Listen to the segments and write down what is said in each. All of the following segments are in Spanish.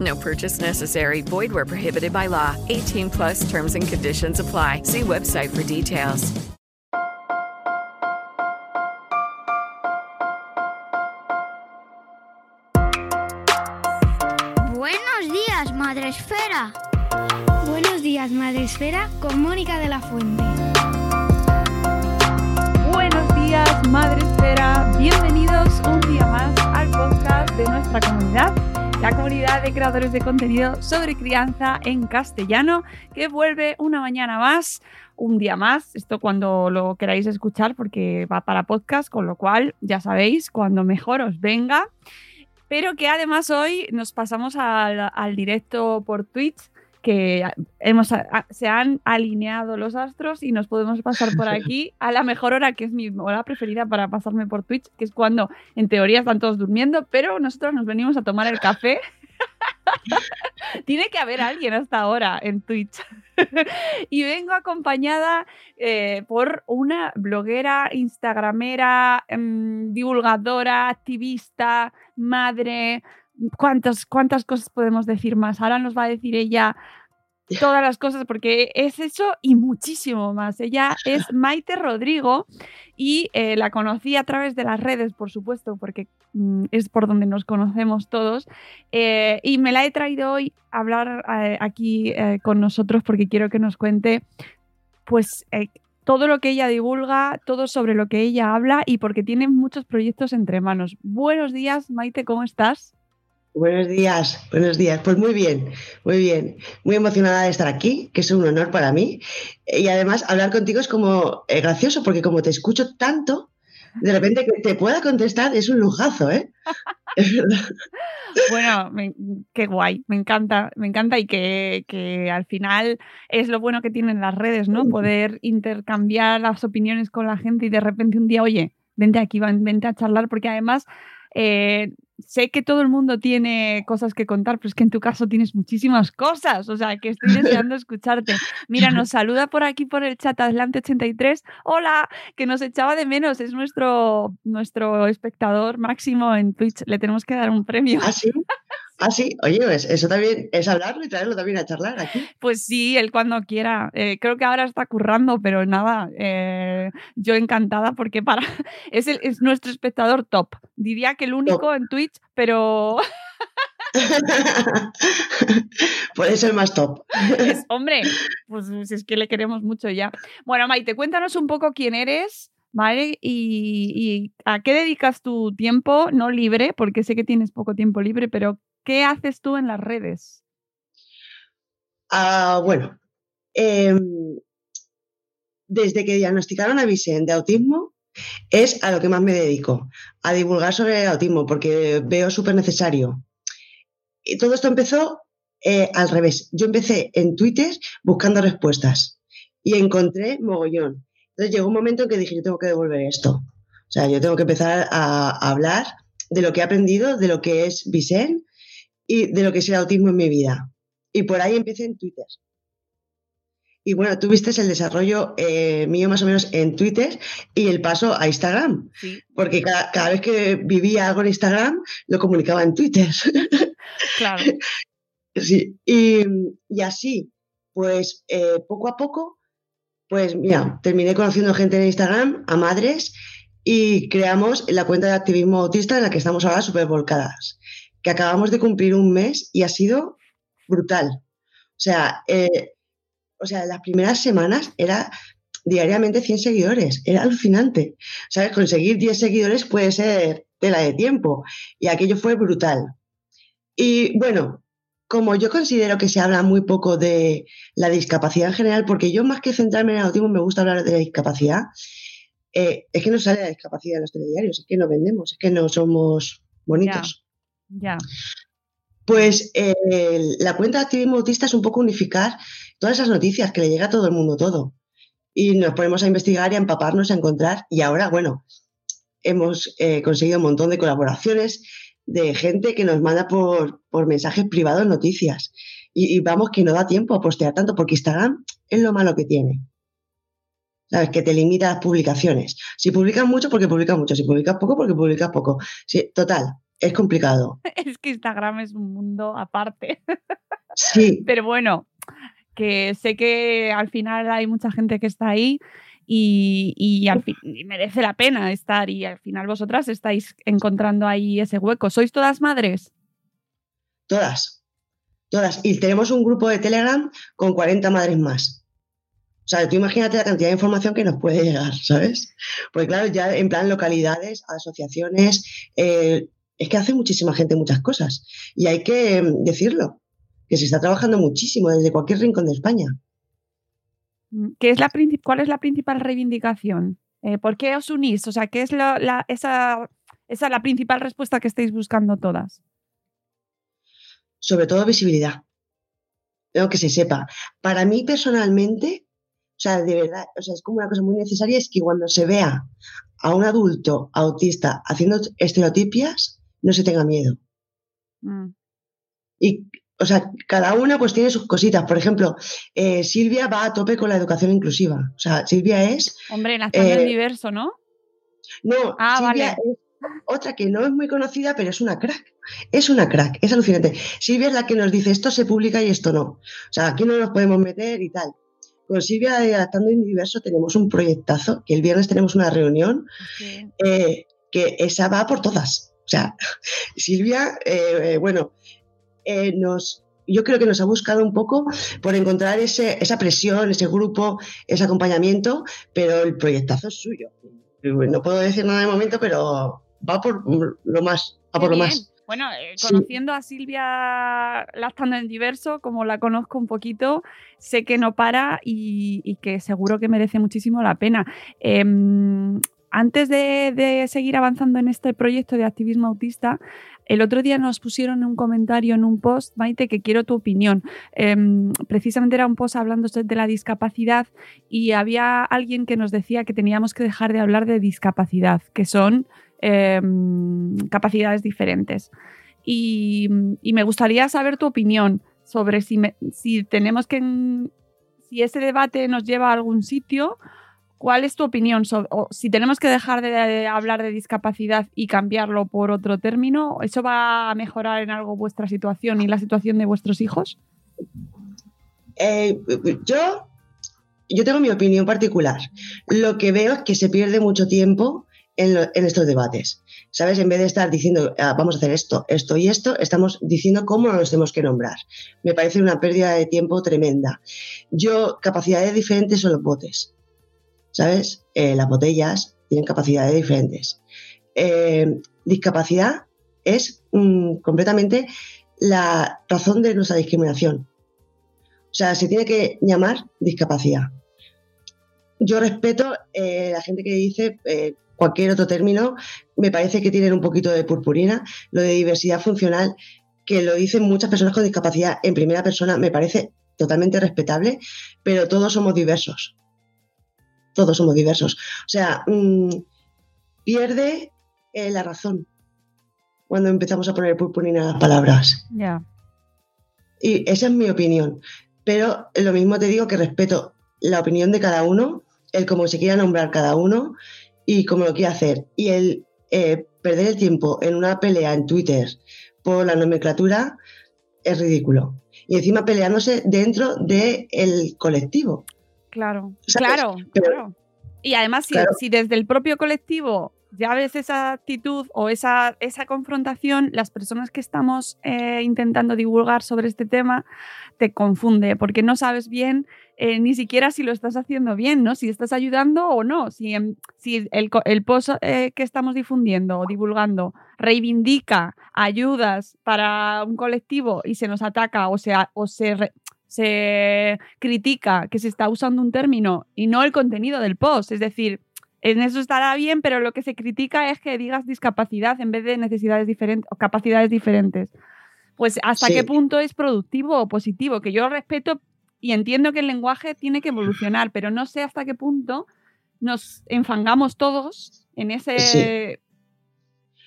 No purchase necessary. Void where prohibited by law. 18 plus terms and conditions apply. See website for details. Buenos días, Madre Esfera. Buenos días, Madre Esfera, con Mónica de la Fuente. Buenos días, Madre Esfera. Bienvenidos un día más al podcast de nuestra comunidad la comunidad de creadores de contenido sobre crianza en castellano, que vuelve una mañana más, un día más, esto cuando lo queráis escuchar porque va para podcast, con lo cual ya sabéis, cuando mejor os venga, pero que además hoy nos pasamos al, al directo por Twitch que hemos, se han alineado los astros y nos podemos pasar por aquí a la mejor hora, que es mi hora preferida para pasarme por Twitch, que es cuando en teoría están todos durmiendo, pero nosotros nos venimos a tomar el café. Tiene que haber alguien hasta ahora en Twitch. y vengo acompañada eh, por una bloguera, instagramera, em, divulgadora, activista, madre, ¿Cuántas, ¿Cuántas cosas podemos decir más? Ahora nos va a decir ella todas las cosas porque es eso y muchísimo más. Ella es Maite Rodrigo y eh, la conocí a través de las redes, por supuesto, porque mm, es por donde nos conocemos todos. Eh, y me la he traído hoy a hablar eh, aquí con nosotros porque quiero que nos cuente, pues todo lo que ella divulga, todo sobre lo que ella habla y porque tiene muchos proyectos entre manos. Buenos días, Maite, ¿cómo estás? Buenos días, buenos días. Pues muy bien, muy bien. Muy emocionada de estar aquí, que es un honor para mí. Y además hablar contigo es como eh, gracioso, porque como te escucho tanto, de repente que te pueda contestar es un lujazo, ¿eh? Bueno, qué guay, me encanta, me encanta y que, que, al final es lo bueno que tienen las redes, ¿no? Poder intercambiar las opiniones con la gente y de repente un día, oye, vente aquí, vente a charlar, porque además eh, sé que todo el mundo tiene cosas que contar, pero es que en tu caso tienes muchísimas cosas, o sea, que estoy deseando escucharte. Mira, nos saluda por aquí por el chat Adelante83. Hola, que nos echaba de menos, es nuestro, nuestro espectador máximo en Twitch, le tenemos que dar un premio. ¿Ah, sí? Ah, sí, oye, pues eso también es hablarlo y traerlo también a charlar aquí. Pues sí, él cuando quiera. Eh, creo que ahora está currando, pero nada, eh, yo encantada porque para es, el, es nuestro espectador top. Diría que el único en Twitch, pero... Puede ser más top. hombre, pues si es que le queremos mucho ya. Bueno, Maite, cuéntanos un poco quién eres. ¿Vale? Y, y, a qué dedicas tu tiempo, no libre, porque sé que tienes poco tiempo libre, pero ¿Qué haces tú en las redes? Ah, bueno, em, desde que diagnosticaron a Vicente de autismo, es a lo que más me dedico, a divulgar sobre el autismo, porque veo súper necesario. Y todo esto empezó eh, al revés. Yo empecé en Twitter buscando respuestas y encontré mogollón. Entonces llegó un momento en que dije, yo tengo que devolver esto. O sea, yo tengo que empezar a, hablar de lo que he aprendido, de lo que es Vicente, y de lo que es el autismo en mi vida. Y por ahí empecé en Twitter. Y bueno, tú viste el desarrollo eh, mío más o menos en Twitter y el paso a Instagram. Porque cada, vez que vivía algo en Instagram, lo comunicaba en Twitter. Claro. sí. Y, así, pues eh, poco a poco, pues mira, terminé conociendo gente en Instagram, a madres, y creamos la cuenta de activismo autista en la que estamos ahora súper volcadas que acabamos de cumplir un mes y ha sido brutal. O sea, eh, o sea, las primeras semanas era diariamente 100 seguidores. Era alucinante. ¿Sabes? Conseguir 10 seguidores puede ser tela de tiempo. Y aquello fue brutal. Y bueno, como yo considero que se habla muy poco de la discapacidad en general, porque yo más que centrarme en el autismo me gusta hablar de la discapacidad, eh, es que no sale la discapacidad en los telediarios, es que no vendemos, es que no somos bonitos. Ya. Pues la cuenta de activismo autista es un poco unificar todas esas noticias que le llega a todo el mundo todo. Y nos ponemos a investigar y a empaparnos, a encontrar. Y ahora, bueno, hemos eh, conseguido un montón de colaboraciones de gente que nos manda por, por mensajes privados noticias. Y, y, vamos, que no da tiempo a postear tanto, porque Instagram es lo malo que tiene. ¿Sabes? Que te limita las publicaciones. Si publicas mucho, porque publicas mucho. Si publicas poco, porque publicas poco. Sí, total, es complicado. Es que Instagram es un mundo aparte. Sí. Pero bueno, que sé que al final hay mucha gente que está ahí y, y, al fin, y merece la pena estar y al final vosotras estáis encontrando ahí ese hueco. ¿Sois todas madres? Todas, todas. Y tenemos un grupo de Telegram con 40 madres más. O sea, tú imagínate la cantidad de información que nos puede llegar, ¿sabes? Porque claro, ya en plan localidades, asociaciones, eh, es que hace muchísima gente muchas cosas. Y hay que mm, decirlo, que se está trabajando muchísimo desde cualquier rincón de España. ¿Qué es la, ¿Cuál es la principal reivindicación? Eh, ¿Por qué os unís? O sea, ¿qué es la, la, esa, esa la principal respuesta que estáis buscando todas? Sobre todo visibilidad. Tengo que se sepa. Para mí personalmente, o sea, de verdad, o sea, es como una cosa muy necesaria, es que cuando se vea a un adulto autista haciendo estereotipias, no se tenga miedo. Mm. Y o sea, cada una pues tiene sus cositas. Por ejemplo, eh, Silvia va a tope con la educación inclusiva. O sea, Silvia es... Hombre, en el universo, ¿no? No, Ah, Silvia vale. es otra que no es muy conocida, pero es una crack. Es una crack, es alucinante. Silvia es la que nos dice esto se publica y esto no. O sea, aquí no nos podemos meter y tal. Con Silvia de Adaptando en Universo tenemos un proyectazo, que el viernes tenemos una reunión, eh, que esa va por todas. O sea, Silvia, eh, bueno, eh, nos, yo creo que nos ha buscado un poco por encontrar ese, esa presión, ese grupo, ese acompañamiento, pero el proyectazo es suyo. No puedo decir nada de momento, pero va por lo más, va por lo más. Bueno, eh, Sí. conociendo a Silvia Lactando en Diverso, como la conozco un poquito, sé que no para y, y que seguro que merece muchísimo la pena. Em, antes de, seguir avanzando en este proyecto de activismo autista, el otro día nos pusieron un comentario en un post, Maite, que quiero tu opinión. Em, precisamente era un post hablando de la discapacidad y había alguien que nos decía que teníamos que dejar de hablar de discapacidad, que son em, capacidades diferentes. Y, y me gustaría saber tu opinión sobre si, me- si tenemos que. si ese debate nos lleva a algún sitio. ¿Cuál es tu opinión? sobre- si tenemos que dejar de, hablar de discapacidad y cambiarlo por otro término, ¿eso va a mejorar en algo vuestra situación y la situación de vuestros hijos? Eh, yo, yo tengo mi opinión particular. Lo que veo es que se pierde mucho tiempo en estos debates. ¿Sabes? En vez de estar diciendo, "Ah, vamos a hacer esto, esto y esto, estamos diciendo cómo nos tenemos que nombrar. Me parece una pérdida de tiempo tremenda. Yo, capacidades diferentes son los botes. ¿Sabes? Eh, las botellas tienen capacidades diferentes. Eh, discapacidad es mm, completamente la razón de nuestra discriminación. O sea, se tiene que llamar discapacidad. Yo respeto eh, la gente que dice cualquier otro término, me parece que tienen un poquito de purpurina. Lo de diversidad funcional, que lo dicen muchas personas con discapacidad en primera persona, me parece totalmente respetable, pero todos somos diversos. Todos somos diversos. O sea, mm, pierde eh, la razón cuando empezamos a poner purpurina a las palabras. Ya. Y esa es mi opinión. Pero lo mismo te digo que respeto la opinión de cada uno, el cómo se quiera nombrar cada uno y cómo lo quiera hacer. Y el eh, perder el tiempo en una pelea en Twitter por la nomenclatura es ridículo. Y encima peleándose dentro del colectivo. Claro, ¿Sabes? claro, Pero- claro. Y además, si, Claro. si desde el propio colectivo ya ves esa actitud o esa, esa confrontación, las personas que estamos eh, intentando divulgar sobre este tema te confunde porque no sabes bien eh, ni siquiera si lo estás haciendo bien, ¿no? Si estás ayudando o no, si, si el, el post eh, que estamos difundiendo o divulgando reivindica ayudas para un colectivo y se nos ataca o, sea, o se, se critica que se está usando un término y no el contenido del post, es decir, en eso estará bien, pero lo que se critica es que digas discapacidad en vez de necesidades diferentes o capacidades diferentes. Pues hasta qué punto es productivo o positivo, que yo respeto y entiendo que el lenguaje tiene que evolucionar, pero no sé hasta qué punto nos enfangamos todos en ese...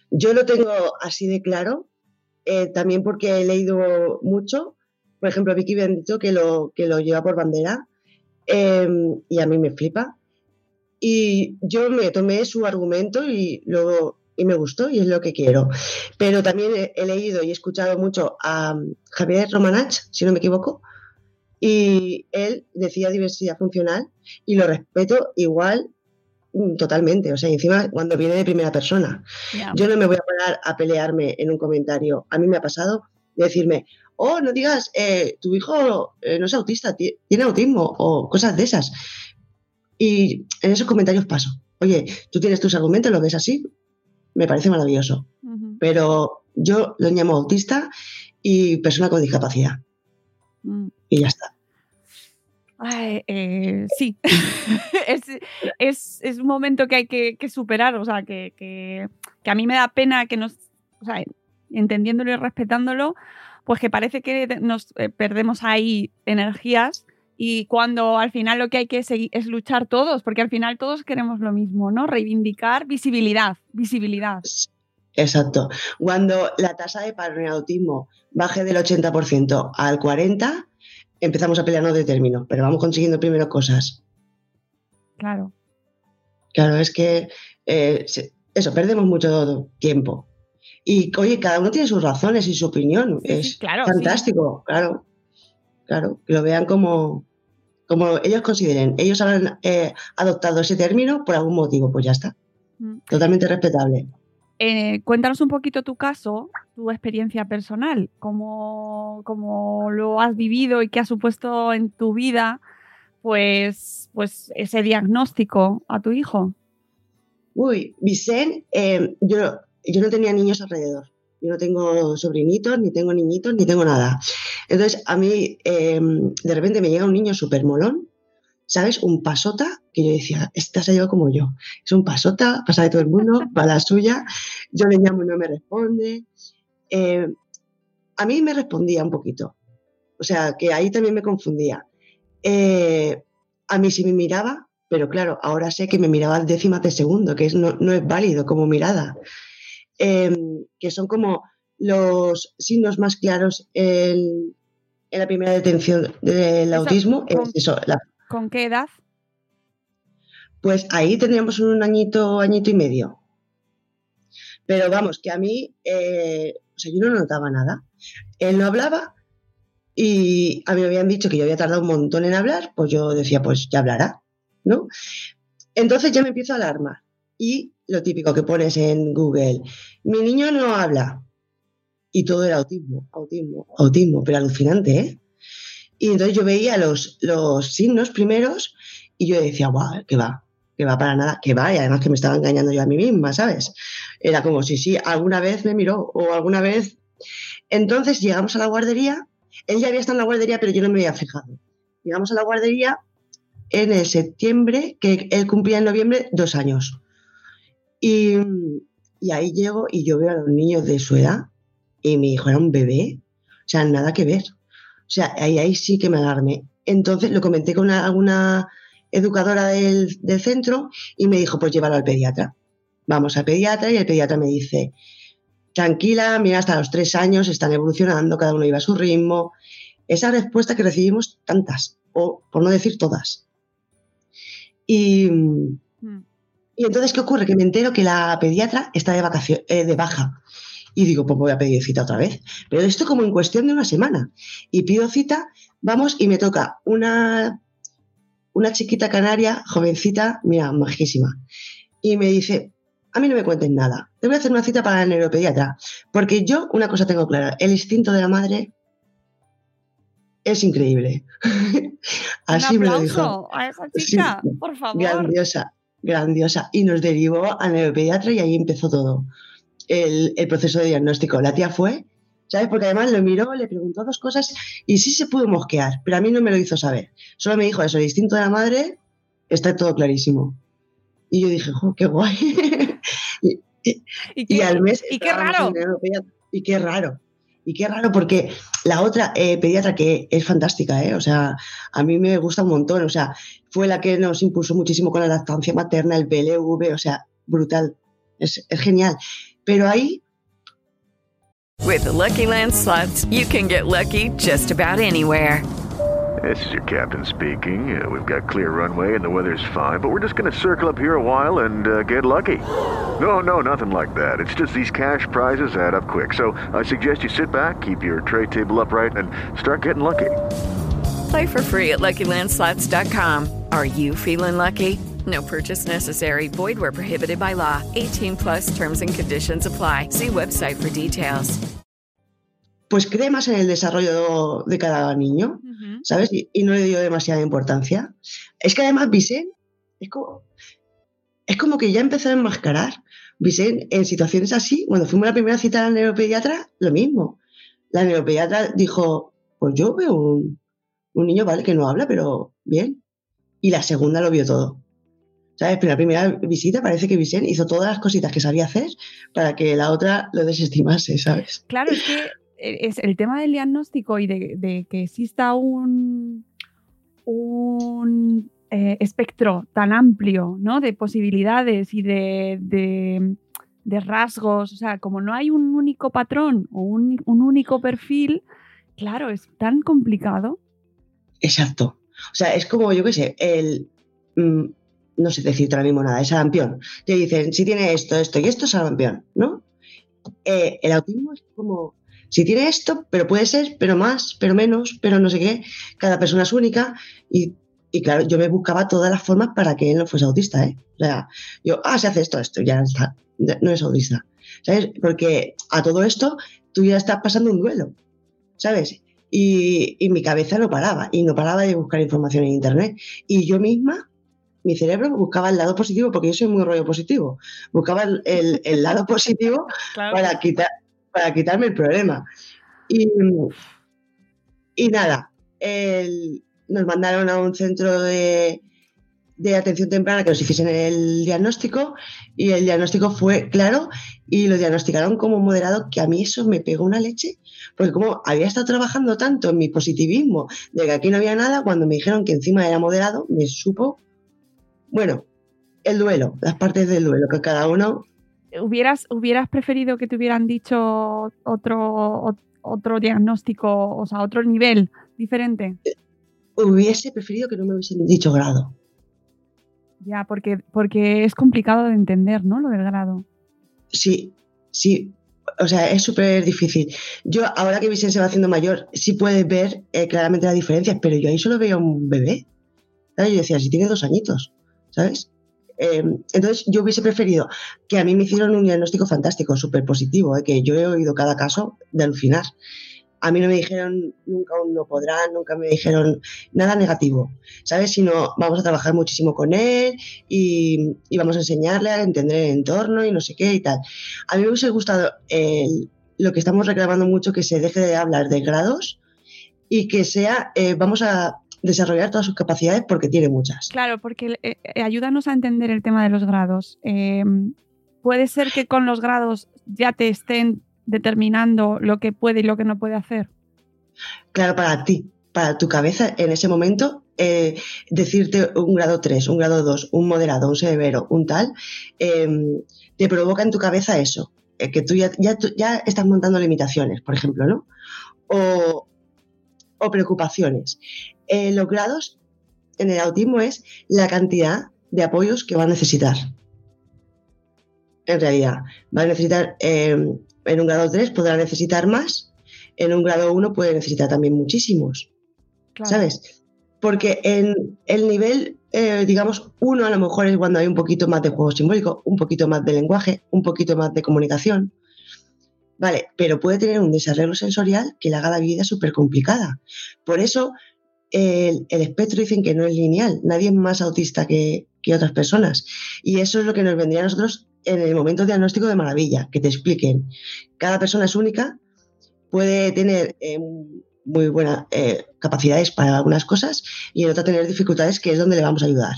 Yo lo tengo así de claro, eh, también porque he leído mucho. Por ejemplo, Vicky Bendito, que lo, que lo lleva por bandera, em, y a mí me flipa. Y yo me tomé su argumento y luego y me gustó y es lo que quiero. Pero también he, leído y he escuchado mucho a Javier Romanach, si no me equivoco, y él decía diversidad funcional y lo respeto igual mm, totalmente. O sea, encima cuando viene de primera persona. Yo no me voy a parar a pelearme en un comentario. A mí me ha pasado decirme, oh, no digas, eh, tu hijo eh, no es autista, tiene autismo o cosas de esas. Y en esos comentarios paso. Oye, tú tienes tus argumentos, lo ves así, me parece maravilloso. Pero yo lo llamo autista y persona con discapacidad. Mm. Y ya está. Eh, sí, es, un momento que hay que, superar, o sea, que, que, a mí me da pena que nos, o sea, entendiéndolo y respetándolo, pues que parece que nos eh, perdemos ahí energías y cuando al final lo que hay que seguir es luchar todos, porque al final todos queremos lo mismo, ¿no? Reivindicar visibilidad, visibilidad. Exacto. Cuando la tasa de paro en autismo baje del 80% al 40%, empezamos a pelearnos de término, pero vamos consiguiendo primero cosas. Claro. Claro, es que eh, eso, perdemos mucho tiempo. Y oye, cada uno tiene sus razones y su opinión. es fantástico, claro claro, que lo vean como, como ellos consideren. Ellos habrán eh, adoptado ese término por algún motivo, pues ya está. Mm. Totalmente respetable. Eh, cuéntanos un poquito tu caso, tu experiencia personal, cómo, cómo, lo has vivido y qué ha supuesto en tu vida pues, pues ese diagnóstico a tu hijo. Uy, Vicente, eh, yo, yo no tenía niños alrededor. Yo no tengo sobrinitos, ni tengo niñitos, ni tengo nada. Entonces, a mí em, de repente me llega un niño súper molón, ¿sabes? Un pasota, que yo decía, esta se ha como yo. Es un pasota, pasa de todo el mundo, va la suya. Yo le llamo y no me responde. Em, a mí me respondía un poquito. O sea, que ahí también me confundía. Eh, a mí sí me miraba, pero claro, ahora sé que me miraba décimas de segundo, que no, no es válido como mirada. Em, que son como los signos más claros en, la primera detención del autismo. Con, qué edad? Pues ahí tendríamos un añito, añito y medio. Pero vamos, que a mí, eh, o sea, yo no notaba nada. Él no hablaba y a mí me habían dicho que yo había tardado un montón en hablar, pues yo decía, pues ya hablará, ¿no? Entonces ya me empiezo a alarmar. Y lo típico que pones en Google, mi niño no habla. Y todo era autismo, autismo, autismo, pero alucinante, ¿eh? Y entonces yo veía los, los signos primeros y yo decía, guau, que va, que va para nada, que va, y además que me estaba engañando yo a mí misma, ¿sabes? Era como, sí, sí, alguna vez me miró o alguna vez. Entonces llegamos a la guardería, él ya había estado en la guardería, pero yo no me había fijado. Llegamos a la guardería en el septiembre, que él cumplía en noviembre dos años. Y, ahí llego y yo veo a los niños de su edad y mi hijo era un bebé, o sea, nada que ver. O sea, ahí, ahí sí que me alarmé. Entonces lo comenté con alguna educadora del, centro y me dijo, pues llévalo al pediatra. Vamos al pediatra y el pediatra me dice, tranquila, mira, hasta los tres años están evolucionando, cada uno iba a su ritmo. Esa respuesta que recibimos tantas, o por no decir todas. Y. Y entonces, ¿qué ocurre? Que me entero que la pediatra está de, vacación, eh, de baja. Y digo, pues voy a pedir cita otra vez. Pero esto como en cuestión de una semana. Y pido cita, vamos, y me toca una, una chiquita canaria, jovencita, mira, majísima. Y me dice, a mí no me cuentes nada. Te voy a hacer una cita para la neuropediatra. Porque yo una cosa tengo clara, el instinto de la madre es increíble. Así me lo dijo. A esa chica, por favor. Grandiosa, grandiosa. Y nos derivó a neuropediatra y ahí empezó todo. El, el, proceso de diagnóstico. La tía fue, ¿sabes? Porque además lo miró, le preguntó dos cosas y sí se pudo mosquear, pero a mí no me lo hizo saber. Solo me dijo eso, el instinto de la madre está todo clarísimo. Y yo dije, jo, qué guay. y, ¿Y, qué, al mes. Y qué raro. Y qué raro. Y qué raro porque la otra eh, pediatra que es fantástica, ¿eh? o sea, a mí me gusta un montón, o sea, fue la que nos impulsó muchísimo con la lactancia materna, el BLV, o sea, brutal, es, es genial. Pero ahí... With the Lucky Land slots, you can get lucky just about anywhere. This is your captain speaking. Uh, we've got clear runway and the weather's fine, but we're just going to circle up here a while and uh, get lucky. No, no, nothing like that. It's just these cash prizes add up quick. So I suggest you sit back, keep your tray table upright, and start getting lucky. Play for free at LuckyLandSlots.com. Are you feeling lucky? No purchase necessary. Void where prohibited by law. 18 plus terms and conditions apply. See website for details. Pues cree más en el desarrollo de cada niño. Uh -huh. ¿sabes? Y, y, no le dio demasiada importancia. Es que además Vicente es como, es como que ya empezó a enmascarar. Vicente, en situaciones así, cuando fuimos a la primera cita a la neuropediatra, lo mismo. La neuropediatra dijo, pues yo veo un, un niño, vale, que no habla, pero bien. Y la segunda lo vio todo. ¿Sabes? Pero la primera visita parece que Vicente hizo todas las cositas que sabía hacer para que la otra lo desestimase, ¿sabes? Claro, es que es el tema del diagnóstico y de, de que exista un, un eh, espectro tan amplio ¿no? de posibilidades y de, de, de, rasgos, o sea, como no hay un único patrón o un, un único perfil, claro, es tan complicado. Exacto. O sea, es como, yo qué sé, el... Mmm, no sé decirte ahora mismo nada, es sarampión. Te dicen, si tiene esto, esto y esto, es sarampión, ¿no? Eh, el autismo es como si tiene esto, pero puede ser, pero más, pero menos, pero no sé qué. Cada persona es única y, claro, yo me buscaba todas las formas para que él no fuese autista, ¿eh? O sea, yo, ah, se hace esto, esto, ya está, no es autista, ¿sabes? Porque a todo esto tú ya estás pasando un duelo, ¿sabes? Y, y mi cabeza no paraba, y no paraba de buscar información en Internet. Y yo misma mi cerebro buscaba el lado positivo, porque yo soy muy rollo positivo, buscaba el, el, el lado positivo claro. para, quitar, para quitarme el problema. Y, y nada, el, nos mandaron a un centro de, de, atención temprana que nos hiciesen el diagnóstico y el diagnóstico fue claro y lo diagnosticaron como moderado, que a mí eso me pegó una leche, porque como había estado trabajando tanto en mi positivismo de que aquí no había nada, cuando me dijeron que encima era moderado, me supo bueno, el duelo, las partes del duelo, que cada uno... ¿Hubieras, hubieras preferido que te hubieran dicho otro, otro diagnóstico, o sea, otro nivel diferente? Hubiese preferido que no me hubiesen dicho grado. Ya, porque, porque es complicado de entender, ¿no? Lo del grado. Sí, sí. O sea, es súper difícil. Yo, ahora que Vicente se va haciendo mayor, sí puedes ver eh, claramente las diferencias, pero yo ahí solo veo un bebé. Yo decía, si tiene dos añitos. ¿sabes? Eh, entonces yo hubiese preferido que a mí me hicieron un diagnóstico fantástico, súper positivo, ¿eh? que yo he oído cada caso de alucinar. A mí no me dijeron nunca un no podrán, nunca me dijeron nada negativo, ¿sabes? Sino vamos a trabajar muchísimo con él y, vamos a enseñarle a entender el entorno y no sé qué y tal. A mí me hubiese gustado lo que estamos reclamando mucho, que se deje de hablar de grados y que sea, eh, vamos a desarrollar todas sus capacidades porque tiene muchas. Claro, porque eh, ayúdanos a entender el tema de los grados. Eh, puede ser que con los grados ya te estén determinando lo que puede y lo que no puede hacer. Claro, para ti, para tu cabeza en ese momento, eh, decirte un grado 3, un grado 2, un moderado, un severo, un tal, eh, te provoca en tu cabeza eso, eh, que tú ya, estás montando limitaciones, por ejemplo, ¿no? O, preocupaciones. Eh, los grados en el autismo es la cantidad de apoyos que va a necesitar. En realidad, va a necesitar, eh, en un grado 3 podrá necesitar más, en un grado 1 puede necesitar también muchísimos. Claro. ¿Sabes? Porque en el nivel eh, digamos, uno a lo mejor es cuando hay un poquito más de juego simbólico, un poquito más de lenguaje, un poquito más de comunicación. Vale, pero puede tener un desarrollo sensorial que le haga la vida súper complicada. Por eso el, espectro dicen que no es lineal, nadie es más autista que, otras personas. Y eso es lo que nos vendría a nosotros en el momento diagnóstico de maravilla, que te expliquen. Cada persona es única, puede tener eh, muy buenas eh, capacidades para algunas cosas y en otra tener dificultades, que es donde le vamos a ayudar.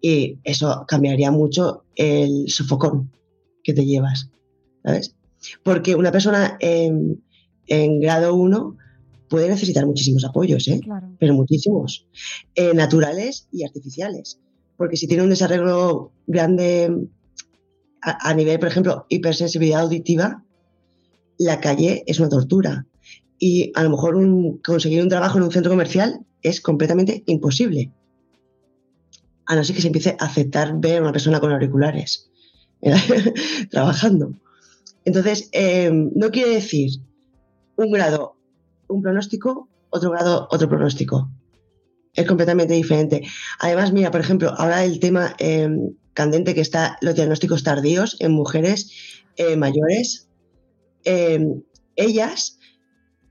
Y eso cambiaría mucho el sofocón que te llevas, ¿sabes? Porque una persona en, grado 1 puede necesitar muchísimos apoyos, ¿eh? pero muchísimos, eh, naturales y artificiales. Porque si tiene un desarrollo grande a, nivel, por ejemplo, hipersensibilidad auditiva, la calle es una tortura y a lo mejor conseguir un trabajo en un centro comercial es completamente imposible. A no ser que se empiece a aceptar ver a una persona con auriculares trabajando. Entonces, eh, no quiere decir un grado, un pronóstico, otro grado, otro pronóstico. Es completamente diferente. Además, mira, por ejemplo, ahora el tema eh, candente que está los diagnósticos tardíos en mujeres eh, mayores. ellas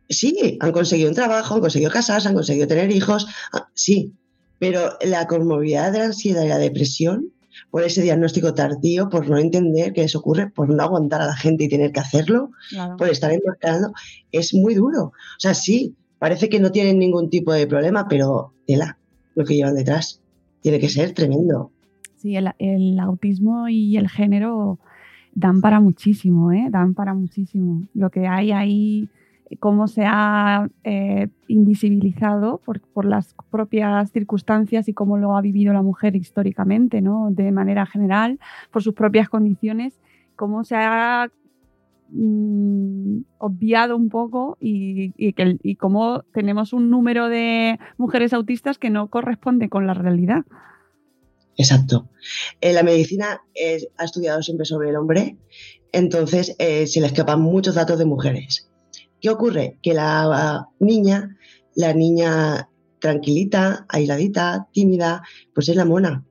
sí, han conseguido un trabajo, han conseguido casarse, han conseguido tener hijos, ah, sí, pero la conmovilidad de la ansiedad y la depresión por ese diagnóstico tardío, por no entender que eso ocurre, por no aguantar a la gente y tener que hacerlo, por estar enmascarando, es muy duro. O sea, sí, parece que no tienen ningún tipo de problema, pero tela, lo que llevan detrás. Tiene que ser tremendo. Sí, el, autismo y el género dan para muchísimo, ¿eh? Dan para muchísimo. Lo que hay ahí cómo se ha eh, invisibilizado por, las propias circunstancias y cómo lo ha vivido la mujer históricamente, ¿no? de manera general, por sus propias condiciones, cómo se ha mm, obviado un poco y, y, cómo tenemos un número de mujeres autistas que no corresponde con la realidad. Exacto. Eh, la medicina ha estudiado siempre sobre el hombre, entonces eh, se le escapan muchos datos de mujeres. ¿Qué ocurre? Que la niña, la niña tranquilita, aisladita, tímida, pues es la mona.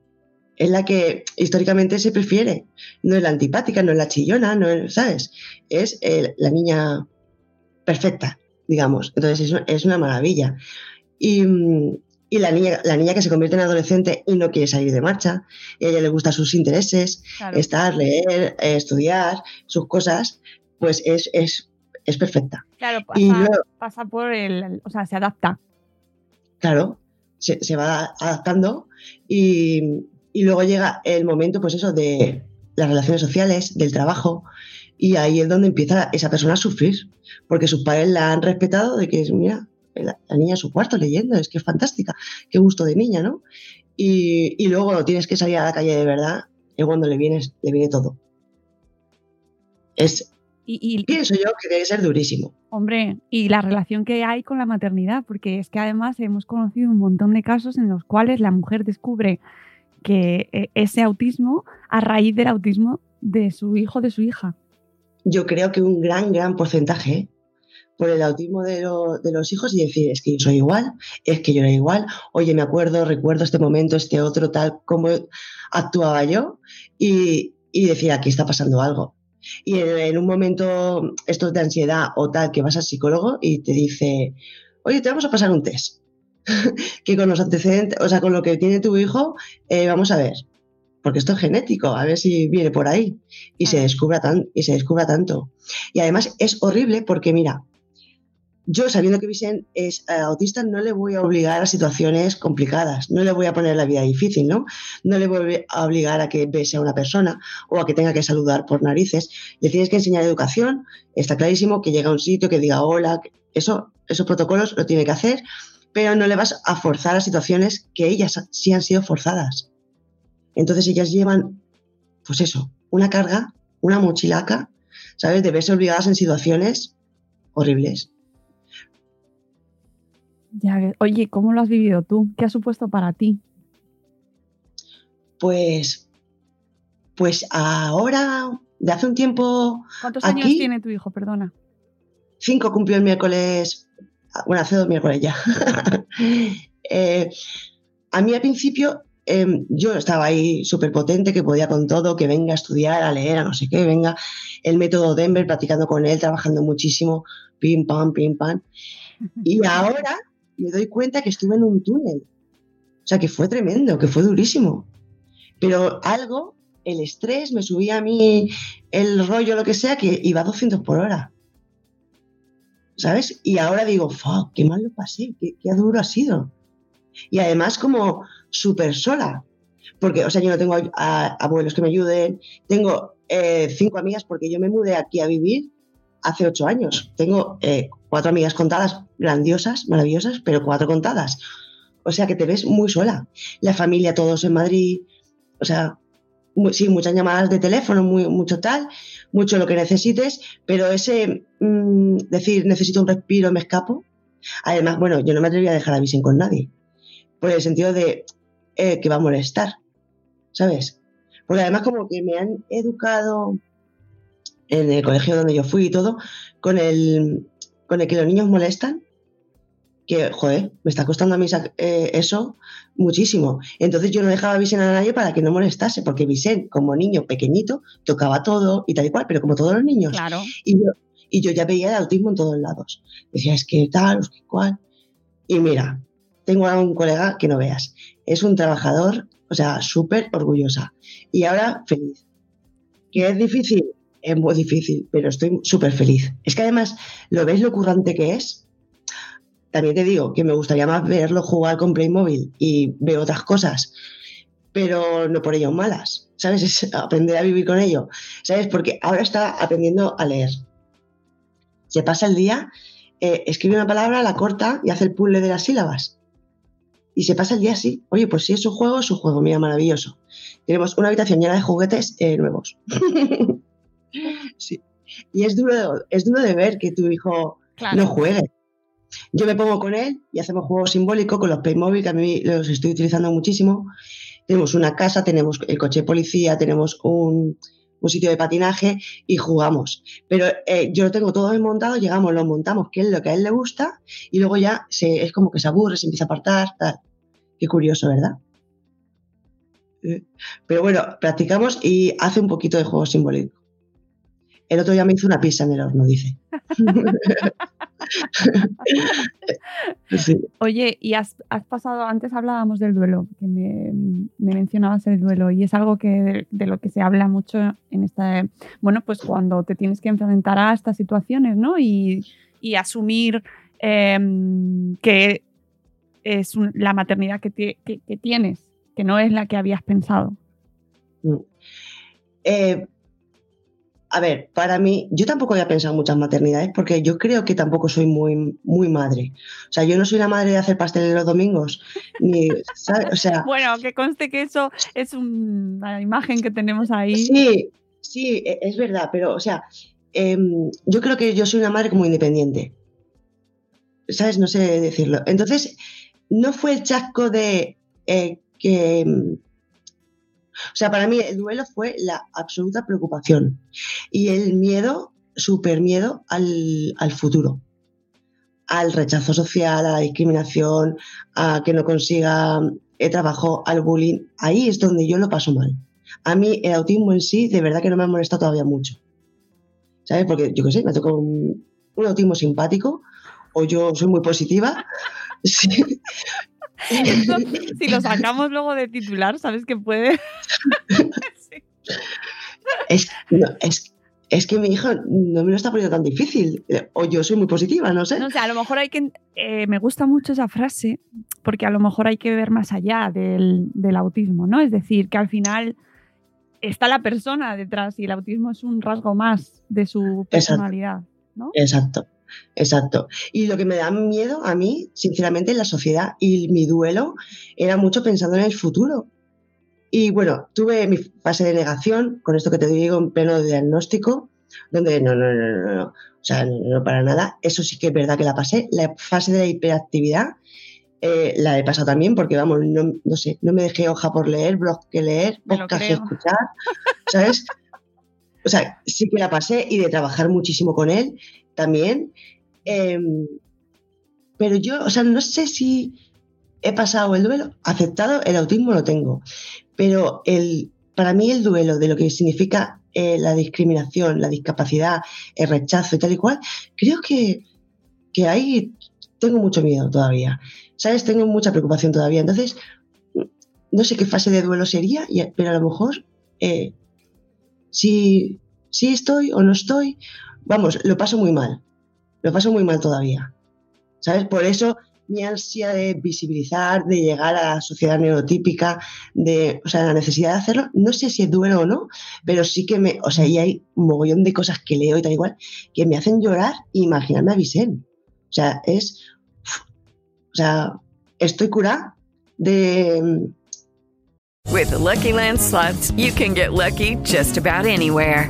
Es la que históricamente se prefiere. No es la antipática, no es la chillona, no es, ¿sabes? Es la niña perfecta, digamos. Entonces es, una maravilla. Y, la, niña, la niña que se convierte en adolescente y no quiere salir de marcha, y a ella le gustan sus intereses, estar, leer, estudiar, sus cosas, pues es, es es perfecta. Claro, pasa, por el, o sea, se adapta. Claro, se, va adaptando y, luego llega el momento, pues eso, de las relaciones sociales, del trabajo, y ahí es donde empieza esa persona a sufrir, porque sus padres la han respetado de que, es, mira, la, niña en su cuarto leyendo, es que es fantástica, qué gusto de niña, ¿no? Y, y luego tienes que salir a la calle de verdad, es cuando le, vienes, le viene todo. Es, y, Pienso yo que debe ser durísimo. Hombre, y la relación que hay con la maternidad, porque es que además hemos conocido un montón de casos en los cuales la mujer descubre que eh, ese autismo a raíz del autismo de su hijo, de su hija. Yo creo que un gran, gran porcentaje ¿eh? Por el autismo de, los hijos y decir, es que yo soy igual, es que yo era igual, oye, me acuerdo, recuerdo este momento, este otro, tal, cómo actuaba yo y, y decir, aquí está pasando algo. Y en, un momento, esto de ansiedad o tal, que vas al psicólogo y te dice, oye, te vamos a pasar un test. que con los antecedentes, o sea, con lo que tiene tu hijo, eh, vamos a ver. Porque esto es genético, a ver si viene por ahí. Y se descubra tan, y se descubra tanto. Y además es horrible porque, mira, yo sabiendo que Vicente es eh, autista no le voy a obligar a situaciones complicadas, no le voy a poner la vida difícil, ¿no? No le voy a obligar a que bese a una persona o a que tenga que saludar por narices. Le tienes que enseñar educación, está clarísimo que llega a un sitio que diga hola, eso, esos protocolos lo tiene que hacer, pero no le vas a forzar a situaciones que ellas sí han sido forzadas. Entonces ellas llevan, pues eso, una carga, una mochilaca, ¿sabes? De verse obligadas en situaciones horribles oye, ¿cómo lo has vivido tú? ¿Qué ha supuesto para ti? Pues, pues ahora, de hace un tiempo. ¿Cuántos años tiene tu hijo? Perdona. Cinco cumplió el miércoles. Bueno, hace dos miércoles ya. Eh, a mí al principio em, yo estaba ahí súper potente, que podía con todo, que venga a estudiar, a leer, a no sé qué, venga el método Denver, practicando con él, trabajando muchísimo, pim, pam, pim, pam. Y ahora me doy cuenta que estuve en un túnel. O sea, que fue tremendo, que fue durísimo. Pero algo, el estrés, me subía a mí el rollo, lo que sea, que iba a 200 por hora. ¿Sabes? Y ahora digo, fuck, qué mal lo pasé, qué, duro ha sido. Y además como súper sola. Porque, o sea, yo no tengo abuelos que me ayuden, tengo eh, cinco amigas porque yo me mudé aquí a vivir hace ocho años. Tengo eh, cuatro amigas contadas, grandiosas, maravillosas, pero cuatro contadas. O sea que te ves muy sola. La familia, todos en Madrid. O sea, sí, muchas llamadas de teléfono, muy, mucho tal, mucho lo que necesites, pero ese mm, decir necesito un respiro, me escapo. Además, bueno, yo no me atrevería a dejar a Vicen con nadie. Por el sentido de eh, que va a molestar. ¿Sabes? Porque además como que me han educado en el colegio donde yo fui y todo, con el, con el que los niños molestan, que, joder, me está costando a mí eh, eso muchísimo. Entonces yo no dejaba Vicen a nadie para que no molestase, porque Vicen, como niño pequeñito, tocaba todo y tal y cual, pero como todos los niños. Claro. Y yo, y yo ya veía el autismo en todos lados. Decía, es que tal, es que cual. Y mira, tengo a un colega que no veas. Es un trabajador o sea, súper orgullosa. Y ahora feliz. ¿Que es difícil? Es muy difícil, pero estoy súper feliz. Es que además, ¿lo ves lo currante que es? También te digo que me gustaría más verlo jugar con Playmobil y veo otras cosas, pero no por ello malas, ¿sabes? Es aprender a vivir con ello, ¿sabes? Porque ahora está aprendiendo a leer. Se pasa el día, eh, escribe una palabra, la corta y hace el puzzle de las sílabas y se pasa el día así. Oye, pues si es su juego, es su juego, mira, maravilloso. Tenemos una habitación llena de juguetes eh, nuevos. sí. Y es duro, es duro de ver que tu hijo no juegue. Yo me pongo con él y hacemos juegos simbólicos con los Playmobil, que a mí los estoy utilizando muchísimo. Tenemos una casa, tenemos el coche de policía, tenemos un, un sitio de patinaje y jugamos. Pero eh, yo lo tengo todo montado, llegamos, lo montamos, que es lo que a él le gusta, y luego ya se, es como que se aburre, se empieza a apartar, tal. Qué curioso, ¿verdad? Eh, pero bueno, practicamos y hace un poquito de juego simbólico. El otro día me hizo una pizza en el horno, dice. Oye, y has, pasado, antes hablábamos del duelo, que me, mencionabas el duelo, y es algo que de, lo que se habla mucho en esta, bueno, pues cuando te tienes que enfrentar a estas situaciones, ¿no? Y, asumir em, que es la maternidad que, que, tienes, que no es la que habías pensado. Mm. Eh, a ver, para mí, yo tampoco había pensado en muchas maternidades porque yo creo que tampoco soy muy, muy madre. O sea, yo no soy la madre de hacer pasteles los domingos. Ni, O sea, bueno, que conste que eso es una imagen que tenemos ahí. Sí, sí, e, es verdad, pero, o sea, em, yo creo que yo soy una madre como independiente. ¿Sabes? No sé decirlo. Entonces, no fue el chasco de eh, que em, o sea, para mí el duelo fue la absoluta preocupación y el miedo, súper miedo al, futuro, al rechazo social, a la discriminación, a que no consiga el trabajo, al bullying. Ahí es donde yo lo paso mal. A mí el autismo en sí, de verdad que no me ha molestado todavía mucho. ¿Sabes? Porque yo qué sé, me tocó un, un autismo simpático o yo soy muy positiva. Sí si lo sacamos luego de titular, ¿sabes que puede? es, que mi hijo no me lo está poniendo tan difícil. O yo soy muy positiva, no sé. No sé, a lo mejor hay que. Eh, me gusta mucho esa frase, porque a lo mejor hay que ver más allá del, autismo, ¿no? Es decir, que al final está la persona detrás y el autismo es un rasgo más de su personalidad, ¿no? Exacto. Exacto. Y lo que me da miedo a mí, sinceramente, es la sociedad. Y mi duelo era mucho pensando en el futuro. Y bueno, tuve mi fase de negación, con esto que te digo, en pleno diagnóstico, donde no, no, no, no, no. O sea, no, para nada. Eso sí que es verdad que la pasé. La fase de la hiperactividad eh, la he pasado también, porque vamos, no, no, sé, no me dejé hoja por leer, blog que leer, podcast que escuchar, ¿sabes? O sea, sí que la pasé y de trabajar muchísimo con él también. Em, pero yo, o sea, no sé si he pasado el duelo, aceptado, el autismo lo tengo. Pero el, para mí el duelo de lo que significa eh, la discriminación, la discapacidad, el rechazo y tal y cual, creo que, que ahí tengo mucho miedo todavía. ¿Sabes? Tengo mucha preocupación todavía. Entonces, no sé qué fase de duelo sería, pero a lo mejor eh, si, si estoy o no estoy, vamos, lo paso muy mal. Lo paso muy mal todavía. ¿Sabes? Por eso mi ansia de visibilizar, de llegar a la sociedad neurotípica, de, o sea, la necesidad de hacerlo, no sé si es duelo o no, pero sí que me, o sea, y hay un mogollón de cosas que leo y tal igual que me hacen llorar e imaginarme a Vicente. O sea, es, o sea, estoy curada de... With the Lucky Land slots, you can get lucky just about anywhere.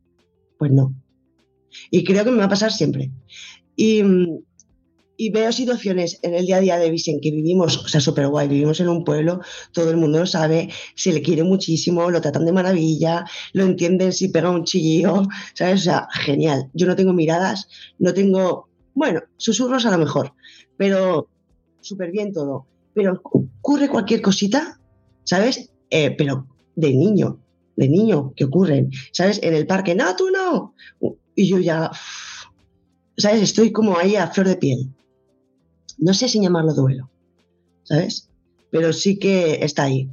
Pues no. Y creo que me va a pasar siempre. Y, veo situaciones en el día a día de Vicen que vivimos, o sea, súper guay, vivimos en un pueblo, todo el mundo lo sabe, se le quiere muchísimo, lo tratan de maravilla, lo entienden si pega un chillillo, ¿sabes? O sea, genial. Yo no tengo miradas, no tengo, bueno, susurros a lo mejor, pero súper bien todo. Pero ocurre cualquier cosita, ¿sabes? Eh, pero de niño, de niño que ocurren, ¿sabes? En el parque, no, tú no. Y yo ya, ¿sabes? Estoy como ahí a flor de piel. No sé si llamarlo duelo, ¿sabes? Pero sí que está ahí.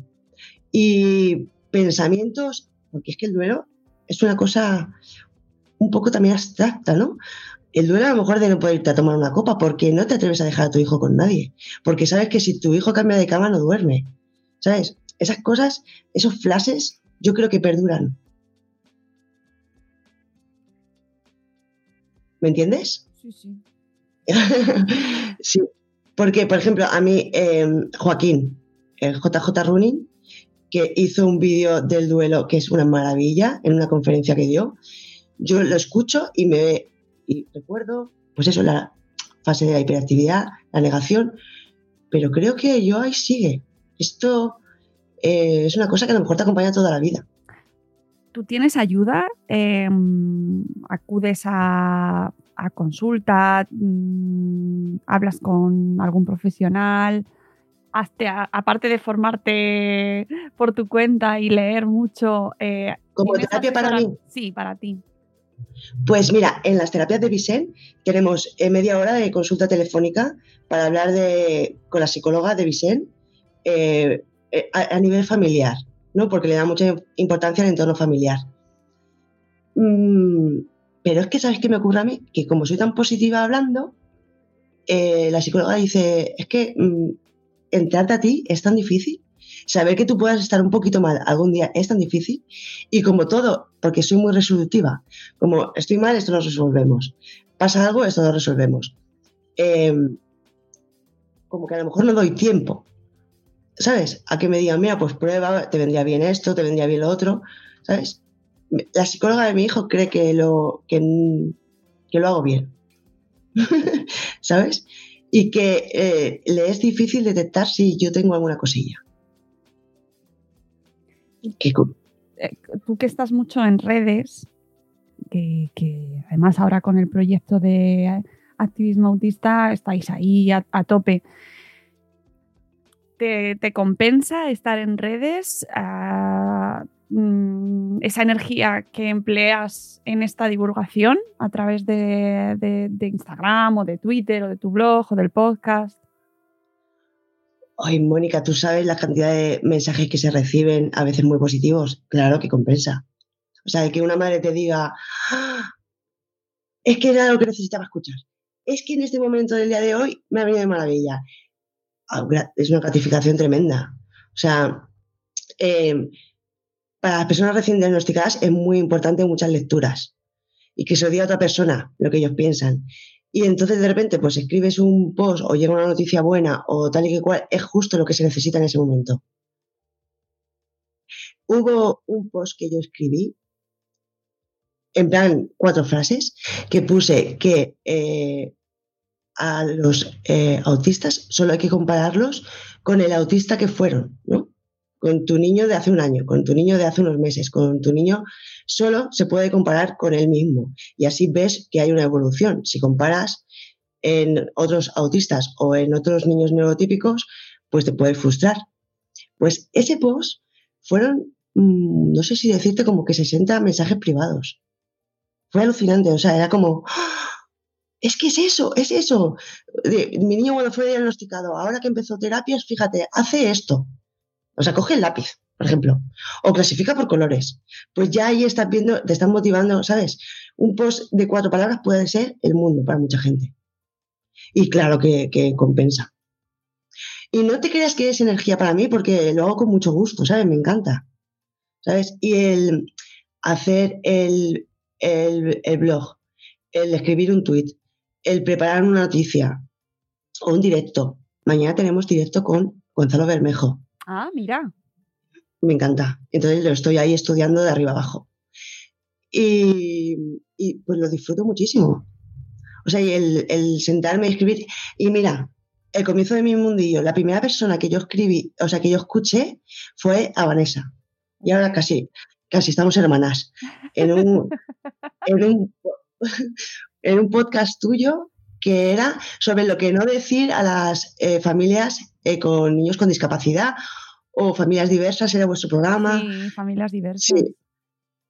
Y pensamientos, porque es que el duelo es una cosa un poco también abstracta, ¿no? El duelo a lo mejor de no poder irte a tomar una copa porque no te atreves a dejar a tu hijo con nadie, porque sabes que si tu hijo cambia de cama no duerme, ¿sabes? Esas cosas, esos flashes yo creo que perduran. ¿Me entiendes? Sí, sí. sí, porque, por ejemplo, a mí, eh, Joaquín, el JJ Running, que hizo un vídeo del duelo que es una maravilla en una conferencia que dio, yo lo escucho y me y recuerdo, pues eso, la fase de la hiperactividad, la negación, pero creo que yo ahí sigue. Esto eh, es una cosa que a lo mejor te acompaña toda la vida. ¿Tú tienes ayuda? Eh, ¿Acudes a, a consulta? Mm, ¿Hablas con algún profesional? Hazte a- aparte de formarte por tu cuenta y leer mucho. eh, ¿Como ¿tienes terapia para mí? Sí, para ti. Pues mira, en las terapias de Vicen tenemos eh, media hora de consulta telefónica para hablar de, con la psicóloga de Vicen eh, a, a nivel familiar, ¿no? Porque le da mucha importancia al entorno familiar. Mm, pero es que, ¿sabes qué me ocurre a mí? Que como soy tan positiva hablando, eh, la psicóloga dice, es que mm, entrarte a ti es tan difícil. Saber que tú puedas estar un poquito mal algún día es tan difícil. Y como todo, porque soy muy resolutiva, como estoy mal, esto lo resolvemos. Pasa algo, esto lo resolvemos. Eh, como que a lo mejor no doy tiempo, ¿sabes? A que me digan, mira, pues prueba, te vendría bien esto, te vendría bien lo otro, ¿sabes? La psicóloga de mi hijo cree que lo, que, que lo hago bien, ¿sabes? Y que eh, le es difícil detectar si yo tengo alguna cosilla. Qué cu- Eh, Tú que estás mucho en redes, que, que además ahora con el proyecto de activismo autista estáis ahí a, a tope. ¿Te, compensa estar en redes? Ah, mm, esa energía que empleas en esta divulgación a través de Instagram o de Twitter o de tu blog o del podcast. Ay, Mónica, ¿tú sabes la cantidad de mensajes que se reciben, a veces muy positivos? Claro que compensa. O sea, que una madre te diga, "Ah, es que era lo que necesitaba escuchar. Es que en este momento del día de hoy me ha venido de maravilla. Es una gratificación tremenda. O sea, eh, para las personas recién diagnosticadas es muy importante muchas lecturas y que se lo a otra persona lo que ellos piensan. Y entonces de repente pues escribes un post o llega una noticia buena o tal y que cual, es justo lo que se necesita en ese momento. Hubo un post que yo escribí, en plan cuatro frases, que puse que eh, a los eh, autistas solo hay que compararlos con el autista que fueron, ¿no? Con tu niño de hace un año, con tu niño de hace unos meses, con tu niño solo se puede comparar con él mismo. Y así ves que hay una evolución. Si comparas en otros autistas o en otros niños neurotípicos, pues te puedes frustrar. Pues ese post fueron, mm, no sé si decirte, como que 60 mensajes privados. Fue alucinante, o sea, era como, ¡ah! Es que es eso, es eso. Mi niño cuando fue diagnosticado, ahora que empezó terapias, fíjate, hace esto. O sea, coge el lápiz, por ejemplo, o clasifica por colores. Pues ya ahí estás viendo, te están motivando, ¿sabes? Un post de cuatro palabras puede ser el mundo para mucha gente. Y claro que, que compensa. Y no te creas que es energía para mí, porque lo hago con mucho gusto, ¿sabes? Me encanta. ¿Sabes? Y el hacer el, el, el blog, el escribir un tweet, el preparar una noticia o un directo. Mañana tenemos directo con Gonzalo Bermejo. Ah, mira. Me encanta. Entonces lo estoy ahí estudiando de arriba abajo. Y, y, pues lo disfruto muchísimo. O sea, y el, el sentarme y escribir. Y mira, el comienzo de mi mundillo, la primera persona que yo escribí, o sea, que yo escuché fue a Vanessa. Y ahora casi, casi estamos hermanas. En un, en un, en un podcast tuyo que era sobre lo que no decir a las eh, familias eh, con niños con discapacidad o familias diversas, era vuestro programa. Sí, familias diversas. Sí.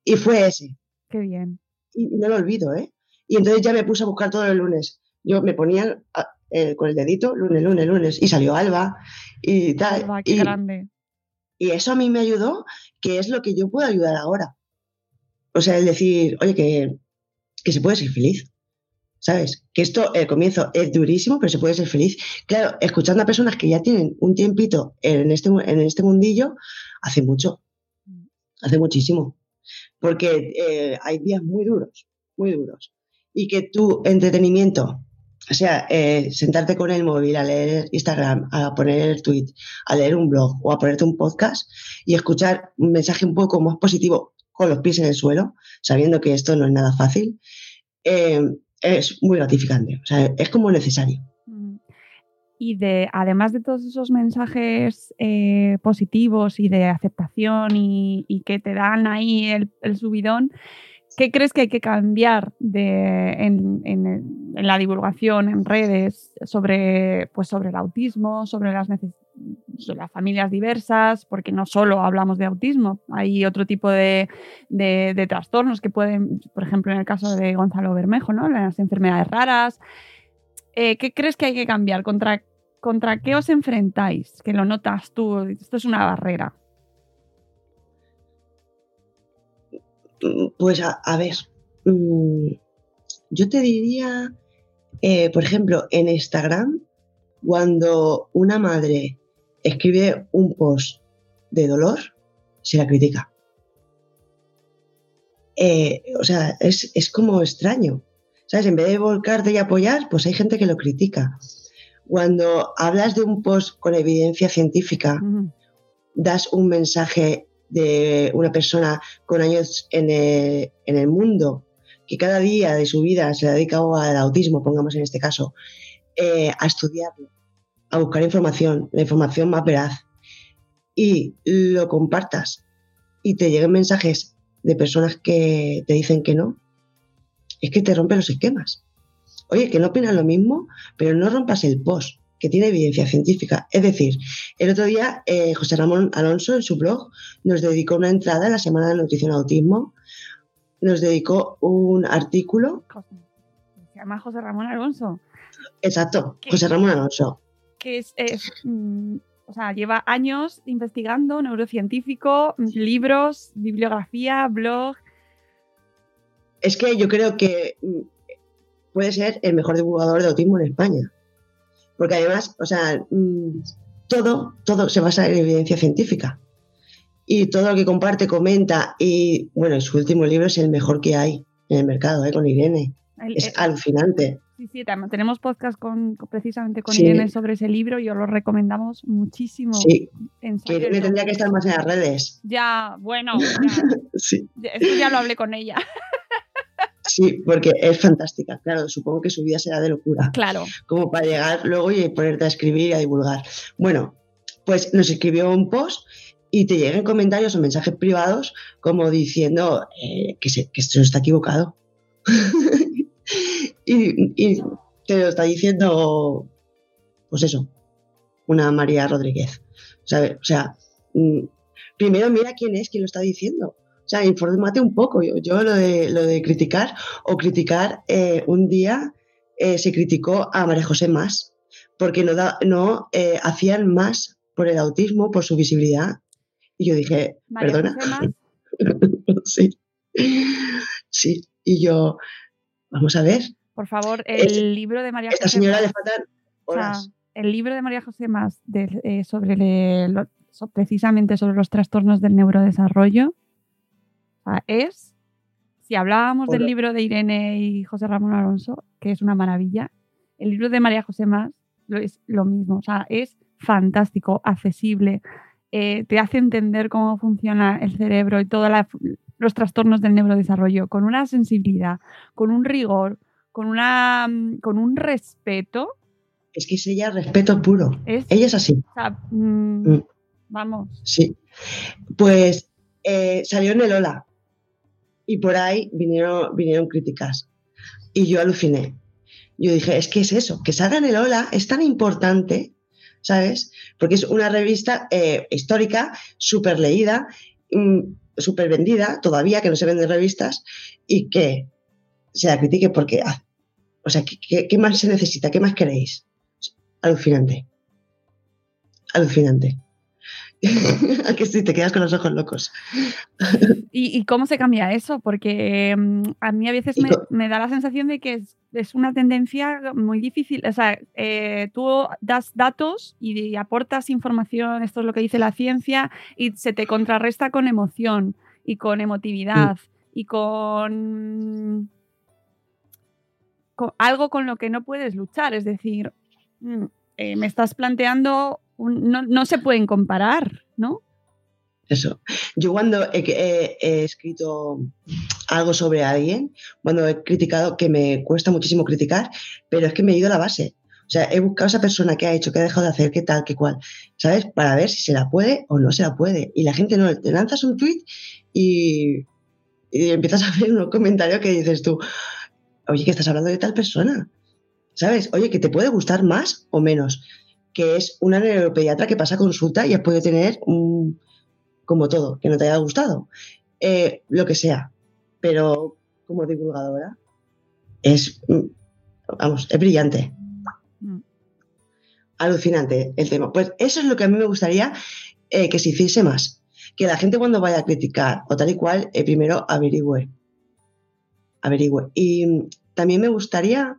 Y fue ese. Qué bien. Y no lo olvido, ¿eh? Y entonces ya me puse a buscar todos los lunes. Yo me ponía a- eh, con el dedito, lunes, lunes, lunes, y salió Alba y tal. Alba, qué y, grande. y eso a mí me ayudó, que es lo que yo puedo ayudar ahora. O sea, el decir, oye, que, que se puede ser feliz. ¿Sabes? Que esto, el comienzo es durísimo, pero se puede ser feliz. Claro, escuchando a personas que ya tienen un tiempito en este, en este mundillo, hace mucho. Hace muchísimo. Porque eh, hay días muy duros, muy duros. Y que tu entretenimiento, o sea, eh, sentarte con el móvil a leer Instagram, a poner el tweet, a leer un blog o a ponerte un podcast y escuchar un mensaje un poco más positivo con los pies en el suelo, sabiendo que esto no es nada fácil, eh, es muy gratificante. O sea, es como necesario. Mm. Y de, además de todos esos mensajes eh, positivos y de aceptación y, que te dan ahí el, el subidón, ¿qué crees que hay que cambiar de, en, en la divulgación en redes sobre, pues sobre el autismo, sobre las, neces- sobre las familias diversas? Porque no solo hablamos de autismo, hay otro tipo de, de- trastornos que pueden, por ejemplo, en el caso de Gonzalo Bermejo, ¿no? las enfermedades raras. Eh, ¿Qué crees que hay que cambiar? ¿Contra, ¿Contra qué os enfrentáis? Que lo notas tú, esto es una barrera. Pues a, a ver, mm, yo te diría, eh, por ejemplo, en Instagram, cuando una madre escribe un post de dolor, se la critica. Eh, o sea, es, es como extraño. ¿Sabes? En vez de volcarte y apoyar, pues hay gente que lo critica. Cuando hablas de un post con evidencia científica, das un mensaje de una persona con años en el, en el mundo, que cada día de su vida se dedica al autismo, pongamos en este caso, eh, a estudiarlo, a buscar información, la información más veraz, y lo compartas y te lleguen mensajes de personas que te dicen que no, es que te rompen los esquemas. Oye, que no opinan lo mismo, pero no rompas el post, que tiene evidencia científica. Es decir, el otro día eh, José Ramón Alonso en su blog nos dedicó una entrada a la Semana de Nutrición Autismo, nos dedicó un artículo, Se llama José Ramón Alonso, exacto, José Ramón Alonso, que es, es, mm, o sea, lleva años investigando, neurocientífico, libros, bibliografía, blog. Es que yo creo que mm, puede ser el mejor divulgador de autismo en España. Porque además, o sea, mm, todo, todo se basa en evidencia científica. Y todo lo que comparte, comenta, y bueno, su último libro es el mejor que hay en el mercado, ¿eh? con Irene. Es alucinante. Sí, sí, tenemos podcast con, precisamente con Irene sobre ese libro y os lo recomendamos muchísimo. Sí, que Irene tendría que estar más en las redes. Ya, bueno, ya, sí. ya lo hablé con ella. Sí, porque es fantástica. Claro, supongo que su vida será de locura. Claro. Como para llegar luego y ponerte a escribir y a divulgar. Bueno, pues nos escribió un post y te llegan comentarios o mensajes privados como diciendo eh, que, se, que esto está equivocado. y, te lo está diciendo, pues eso, una María Rodríguez. O sea, mm, primero mira quién es quien lo está diciendo. O sea, infórmate un poco. Yo, lo, de, lo de criticar o criticar, eh, un día eh, se criticó a María José más, porque no, no eh, hacían más por el autismo, por su visibilidad. Y yo dije, perdona. sí. Sí. Y yo, vamos a ver. Por favor, el libro de María José. Esta señora le faltan horas. el libro de María José Más sobre precisamente sobre los trastornos del neurodesarrollo es, si hablábamos del libro de Irene y José Ramón Alonso, que es una maravilla, el libro de María José Más es lo mismo, o sea, es fantástico, accesible, eh, te hace entender cómo funciona el cerebro y todos los trastornos del neurodesarrollo con una sensibilidad, con un rigor, con, una, con un respeto. Es que es ella respeto puro. ella es así. Mm, mm. Vamos. Sí. Pues eh, salió en el Ola y por ahí vinieron, vinieron críticas. Y yo aluciné. Yo dije, es que es eso, que salga en el Hola es tan importante, ¿sabes? Porque es una revista eh, histórica, súper leída, mm, súper vendida, todavía que no se venden revistas, y que se la critique porque, ah, o sea, ¿qué, ¿qué, más se necesita? ¿Qué más queréis? Alucinante. Alucinante. que sí, te quedas con los ojos locos. ¿Y, cómo se cambia eso? Porque mm, a mí a veces me, da la sensación de que es, una tendencia muy difícil. O sea, eh, tú das datos y aportas información, esto es lo que dice la ciencia, y se te contrarresta con emoción y con emotividad mm. y con, algo con lo que no puedes luchar. Es decir, mm, eh, me estás planteando no, se pueden comparar, ¿no? Eso. Yo cuando he, escrito algo sobre alguien, cuando he criticado, que me cuesta muchísimo criticar, pero es que me he ido a la base. O sea, he buscado a esa persona que ha hecho, que ha dejado de hacer, qué tal, qué cual, ¿sabes? Para ver si se la puede o no se la puede. Y la gente no, te lanzas un tweet y, y empiezas a ver unos comentarios que dices tú, oye, que estás hablando de tal persona, ¿sabes? Oye, que te puede gustar más o menos que es una neuropediatra que pasa consulta y has podido tener un, como todo, que no te haya gustado, eh, lo que sea. Pero como divulgadora es, mm, vamos, es brillante. Mm. Alucinante el tema. Pues eso es lo que a mí me gustaría eh, que se hiciese más. Que la gente cuando vaya a criticar o tal y cual, eh, primero averigüe. Averigüe. Y mm, también me gustaría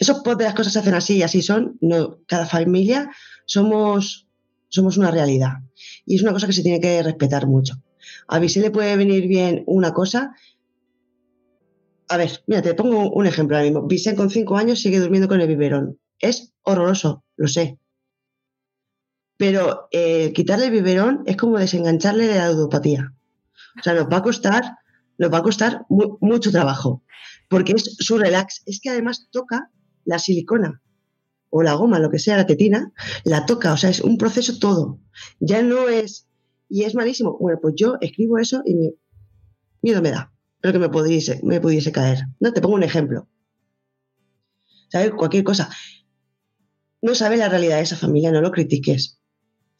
esos de las cosas se hacen así y así son, no, cada familia somos, somos una realidad. Y es una cosa que se tiene que respetar mucho. A Vicente le puede venir bien una cosa. A ver, mira, te pongo un ejemplo ahora mismo. Vicente con cinco años sigue durmiendo con el biberón. Es horroroso, lo sé. Pero eh, quitarle el biberón es como desengancharle de la ludopatía. O sea, nos va a costar, nos va a costar mucho trabajo. Porque es su relax. Es que además toca la silicona o la goma, lo que sea, la tetina, la toca, o sea, es un proceso todo. Ya no es, y es malísimo. Bueno, pues yo escribo eso y me, miedo me da, pero que me pudiese, me pudiese caer. No, te pongo un ejemplo. ¿Sabes? Cualquier cosa. No sabes la realidad de esa familia, no lo critiques.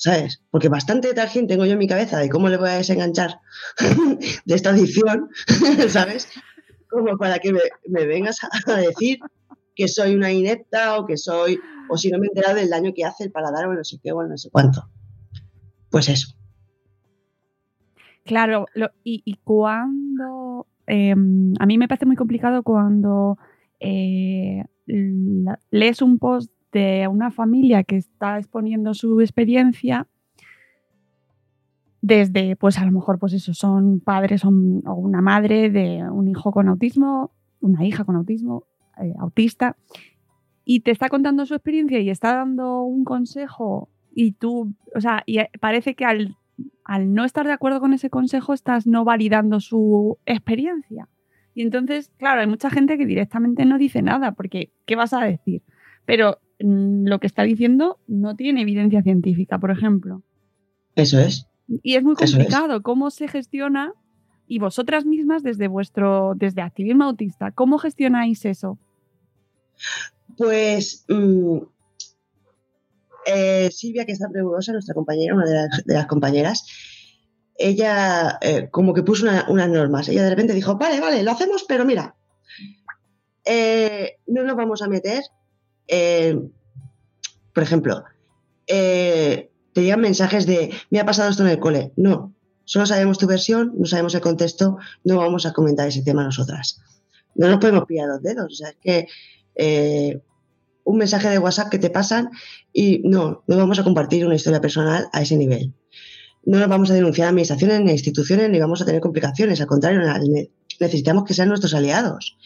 ¿Sabes? Porque bastante gente tengo yo en mi cabeza de cómo le voy a desenganchar de esta adicción, ¿sabes? Como para que me, vengas a decir que soy una inepta o que soy, o si no me he enterado del daño que hace el paladar o no sé qué o no sé cuánto. Pues eso. Claro, y, cuando... Em, a mí me parece muy complicado cuando eh, lees un post de una familia que está exponiendo su experiencia desde, pues a lo mejor, pues eso, son padres o una madre de un hijo con autismo, una hija con autismo, eh, autista, y te está contando su experiencia y está dando un consejo y tú, o sea, y parece que al, al no estar de acuerdo con ese consejo estás no validando su experiencia. Y entonces, claro, hay mucha gente que directamente no dice nada, porque ¿qué vas a decir? Pero lo que está diciendo no tiene evidencia científica, por ejemplo. Eso es. Y es muy complicado cómo se gestiona y vosotras mismas desde vuestro desde activismo autista, ¿cómo gestionáis eso? Pues mm, eh, Silvia, que está pregurosa, nuestra compañera, una de las, compañeras, ella eh, como que puso unas normas. Ella de repente dijo, vale, vale, lo hacemos, pero mira, eh, no nos vamos a meter, por ejemplo, te llegan mensajes de, me ha pasado esto en el cole. No, solo sabemos tu versión, no sabemos el contexto, no vamos a comentar ese tema nosotras. No nos podemos pillar los dedos. O sea, es que eh, un mensaje de WhatsApp que te pasan y no, no vamos a compartir una historia personal a ese nivel. No nos vamos a denunciar a administraciones ni a instituciones ni vamos a tener complicaciones. Al contrario, necesitamos que sean nuestros aliados.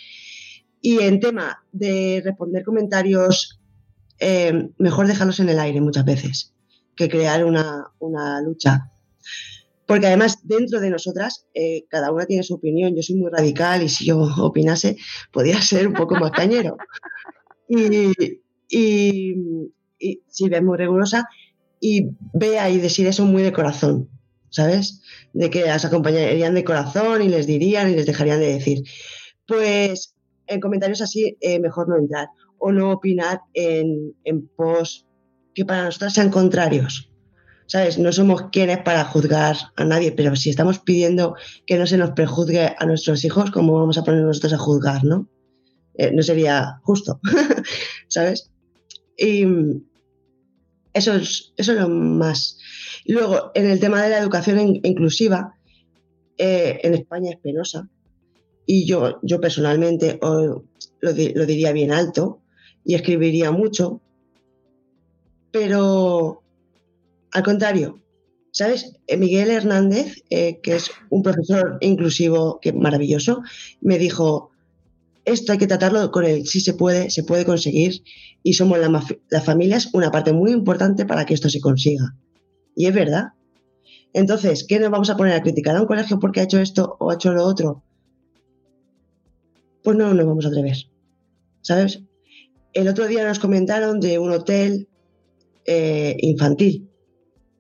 Y en tema de responder comentarios, eh, mejor dejarlos en el aire muchas veces que crear una, lucha. Porque además, dentro de nosotras, eh, cada una tiene su opinión. Yo soy muy radical y si yo opinase, podría ser un poco más cañero. Y, y, y Silvia es muy rigurosa y vea y decir eso muy de corazón, ¿sabes? De que las acompañarían de corazón y les dirían y les dejarían de decir. Pues en comentarios así, eh, mejor no entrar o no opinar en, en post que para nosotros sean contrarios. ¿Sabes? No somos quienes para juzgar a nadie, pero si estamos pidiendo que no se nos prejuzgue a nuestros hijos, ¿cómo vamos a poner nosotros a juzgar, no? Eh, no sería justo, ¿sabes? Y eso es, eso es lo más. Luego, en el tema de la educación inclusiva, eh, en España es penosa. Y yo, yo personalmente lo, lo diría bien alto y escribiría mucho, pero al contrario, ¿sabes? Eh, Miguel Hernández, eh, que es un profesor inclusivo que maravilloso, me dijo, esto hay que tratarlo con él, si se puede, se puede conseguir y somos las familias una parte muy importante para que esto se consiga. Y es verdad. Entonces, ¿qué nos vamos a poner a criticar a un colegio porque ha hecho esto o ha hecho lo otro? Pues no nos vamos a atrever. ¿Sabes? El otro día nos comentaron de un hotel eh, infantil.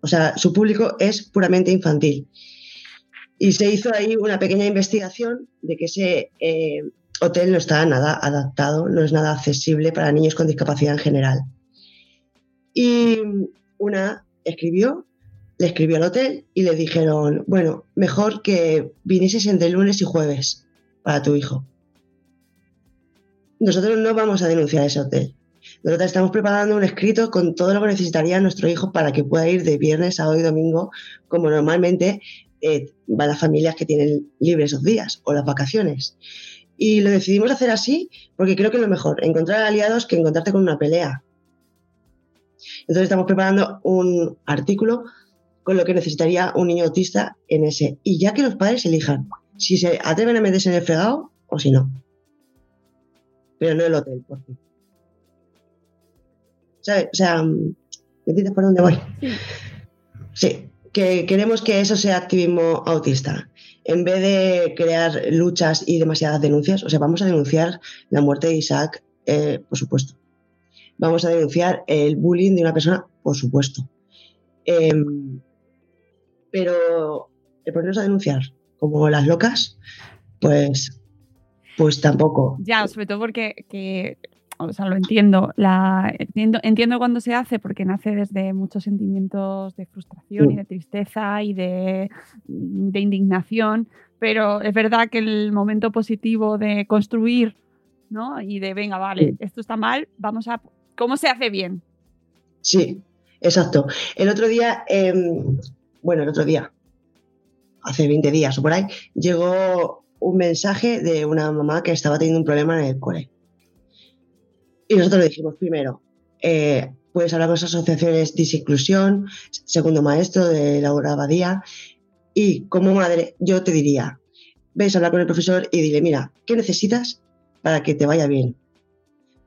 O sea, su público es puramente infantil. Y se hizo ahí una pequeña investigación de que ese eh, hotel no está nada adaptado, no es nada accesible para niños con discapacidad en general. Y una escribió, le escribió al hotel y le dijeron, bueno, mejor que vinieses entre lunes y jueves para tu hijo. Nosotros no vamos a denunciar ese hotel. Nosotros estamos preparando un escrito con todo lo que necesitaría nuestro hijo para que pueda ir de viernes, sábado y domingo, como normalmente eh, van las familias que tienen libres esos días o las vacaciones. Y lo decidimos hacer así porque creo que es lo mejor, encontrar aliados que encontrarte con una pelea. Entonces estamos preparando un artículo con lo que necesitaría un niño autista en ese. Y ya que los padres elijan si se atreven a meterse en el fregado o si no. Pero no el hotel, por fin. O sea, ¿me entiendes por dónde voy? Sí. que queremos que eso sea activismo autista. En vez de crear luchas y demasiadas denuncias, o sea, vamos a denunciar la muerte de Isaac, eh, por supuesto. Vamos a denunciar el bullying de una persona, por supuesto. Em, pero el ponernos a denunciar como las locas, pues, pues tampoco. Ya, sobre todo porque que o sea, lo entiendo. La, entiendo, entiendo cuando se hace porque nace desde muchos sentimientos de frustración y de tristeza y de, de, indignación, pero es verdad que el momento positivo de construir ¿no? Y de, venga, vale, esto está mal, vamos a... ¿Cómo se hace bien? Sí, exacto. El otro día, em, bueno, el otro día, hace 20 días o por ahí, llegó un mensaje de una mamá que estaba teniendo un problema en el cole. Y nosotros le dijimos primero, eh, puedes hablar con las asociaciones Disinclusión, segundo maestro de Laura Abadía, y como madre yo te diría, ves hablar con el profesor y dile, mira, ¿qué necesitas para que te vaya bien?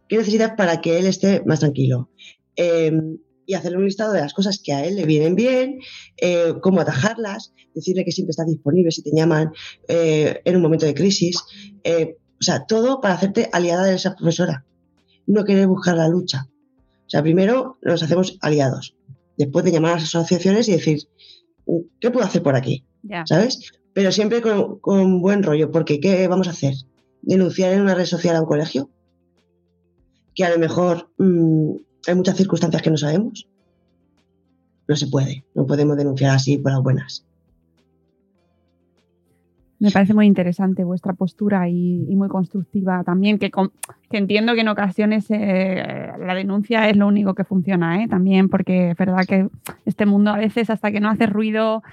¿Qué necesitas para que él esté más tranquilo? Em, y hacerle un listado de las cosas que a él le vienen bien, eh, cómo atajarlas, decirle que siempre estás disponible si te llaman eh, en un momento de crisis. Eh, o sea, todo para hacerte aliada de esa profesora. No querer buscar la lucha. O sea, primero nos hacemos aliados. Después de llamar a las asociaciones y decir, ¿qué puedo hacer por aquí? ¿Sabes? Pero siempre con, buen rollo, porque ¿qué vamos a hacer? ¿Denunciar en una red social a un colegio? Que a lo mejor mm, hay muchas circunstancias que no sabemos. No se puede, no podemos denunciar así por las buenas. Me parece muy interesante vuestra postura y, muy constructiva también, que, entiendo que en ocasiones eh, la denuncia es lo único que funciona, ¿eh? también porque es verdad que este mundo a veces hasta que no hace ruido...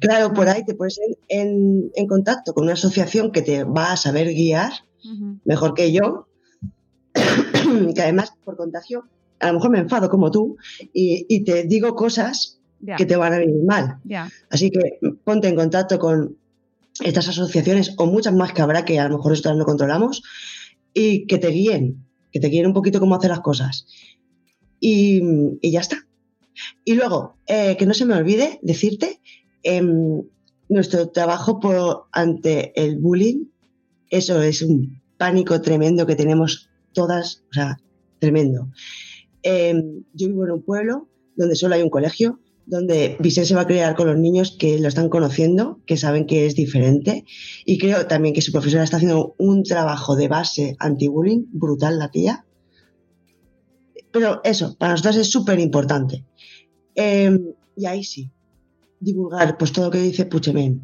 Claro, por ahí te pones en, contacto con una asociación que te va a saber guiar mejor que yo, que además por contagio a lo mejor me enfado como tú y, te digo cosas que te van a venir mal. Así que ponte en contacto con estas asociaciones o muchas más que habrá que a lo mejor nosotros no controlamos y que te guíen, que te guíen un poquito cómo hacer las cosas. Y, ya está. Y luego, eh, que no se me olvide decirte, em, nuestro trabajo por, ante el bullying, eso es un pánico tremendo que tenemos todas, o sea, tremendo. Em, yo vivo en un pueblo donde solo hay un colegio, donde Vicente se va a crear con los niños que lo están conociendo, que saben que es diferente. Y creo también que su profesora está haciendo un trabajo de base anti-bullying brutal, la tía. Pero eso, para nosotros es súper importante. Em, y ahí sí, divulgar pues todo lo que dice Puchemen.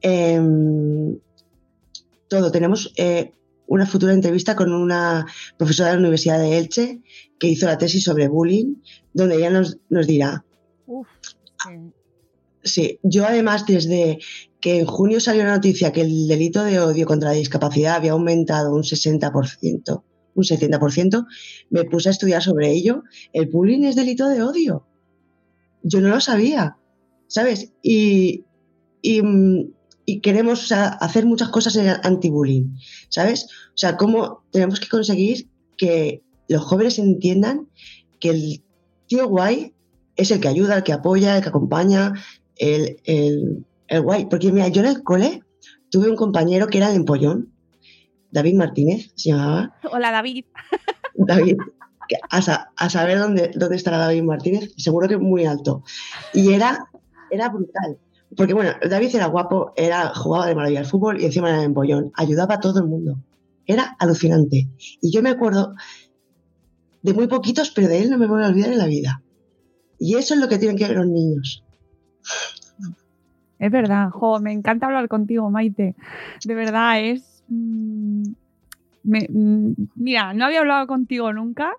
Em, todo, tenemos eh, una futura entrevista con una profesora de la Universidad de Elche que hizo la tesis sobre bullying, donde ella nos, nos dirá sí. yo además desde que en junio salió la noticia que el delito de odio contra la discapacidad había aumentado un 60%, un 70%, me puse a estudiar sobre ello. El bullying es delito de odio. Yo no lo sabía, ¿sabes? Y, queremos hacer muchas cosas en anti-bullying, ¿sabes? O sea, cómo tenemos que conseguir que los jóvenes entiendan que el tío guay es el que ayuda, el que apoya, el que acompaña, el, guay. Porque mira, yo en el cole tuve un compañero que era el empollón, David Martínez se llamaba. Hola David. David, a, saber dónde, dónde estará David Martínez, seguro que muy alto. Y era, era brutal. Porque bueno, David era guapo, era, jugaba de maravilla al fútbol y encima era empollón. Ayudaba a todo el mundo. Era alucinante. Y yo me acuerdo de muy poquitos, pero de él no me voy a olvidar en la vida. Y eso es lo que tienen que ver los niños. Es verdad, jo, me encanta hablar contigo, Maite. De verdad, es. Mm, mm, mira, no había hablado contigo nunca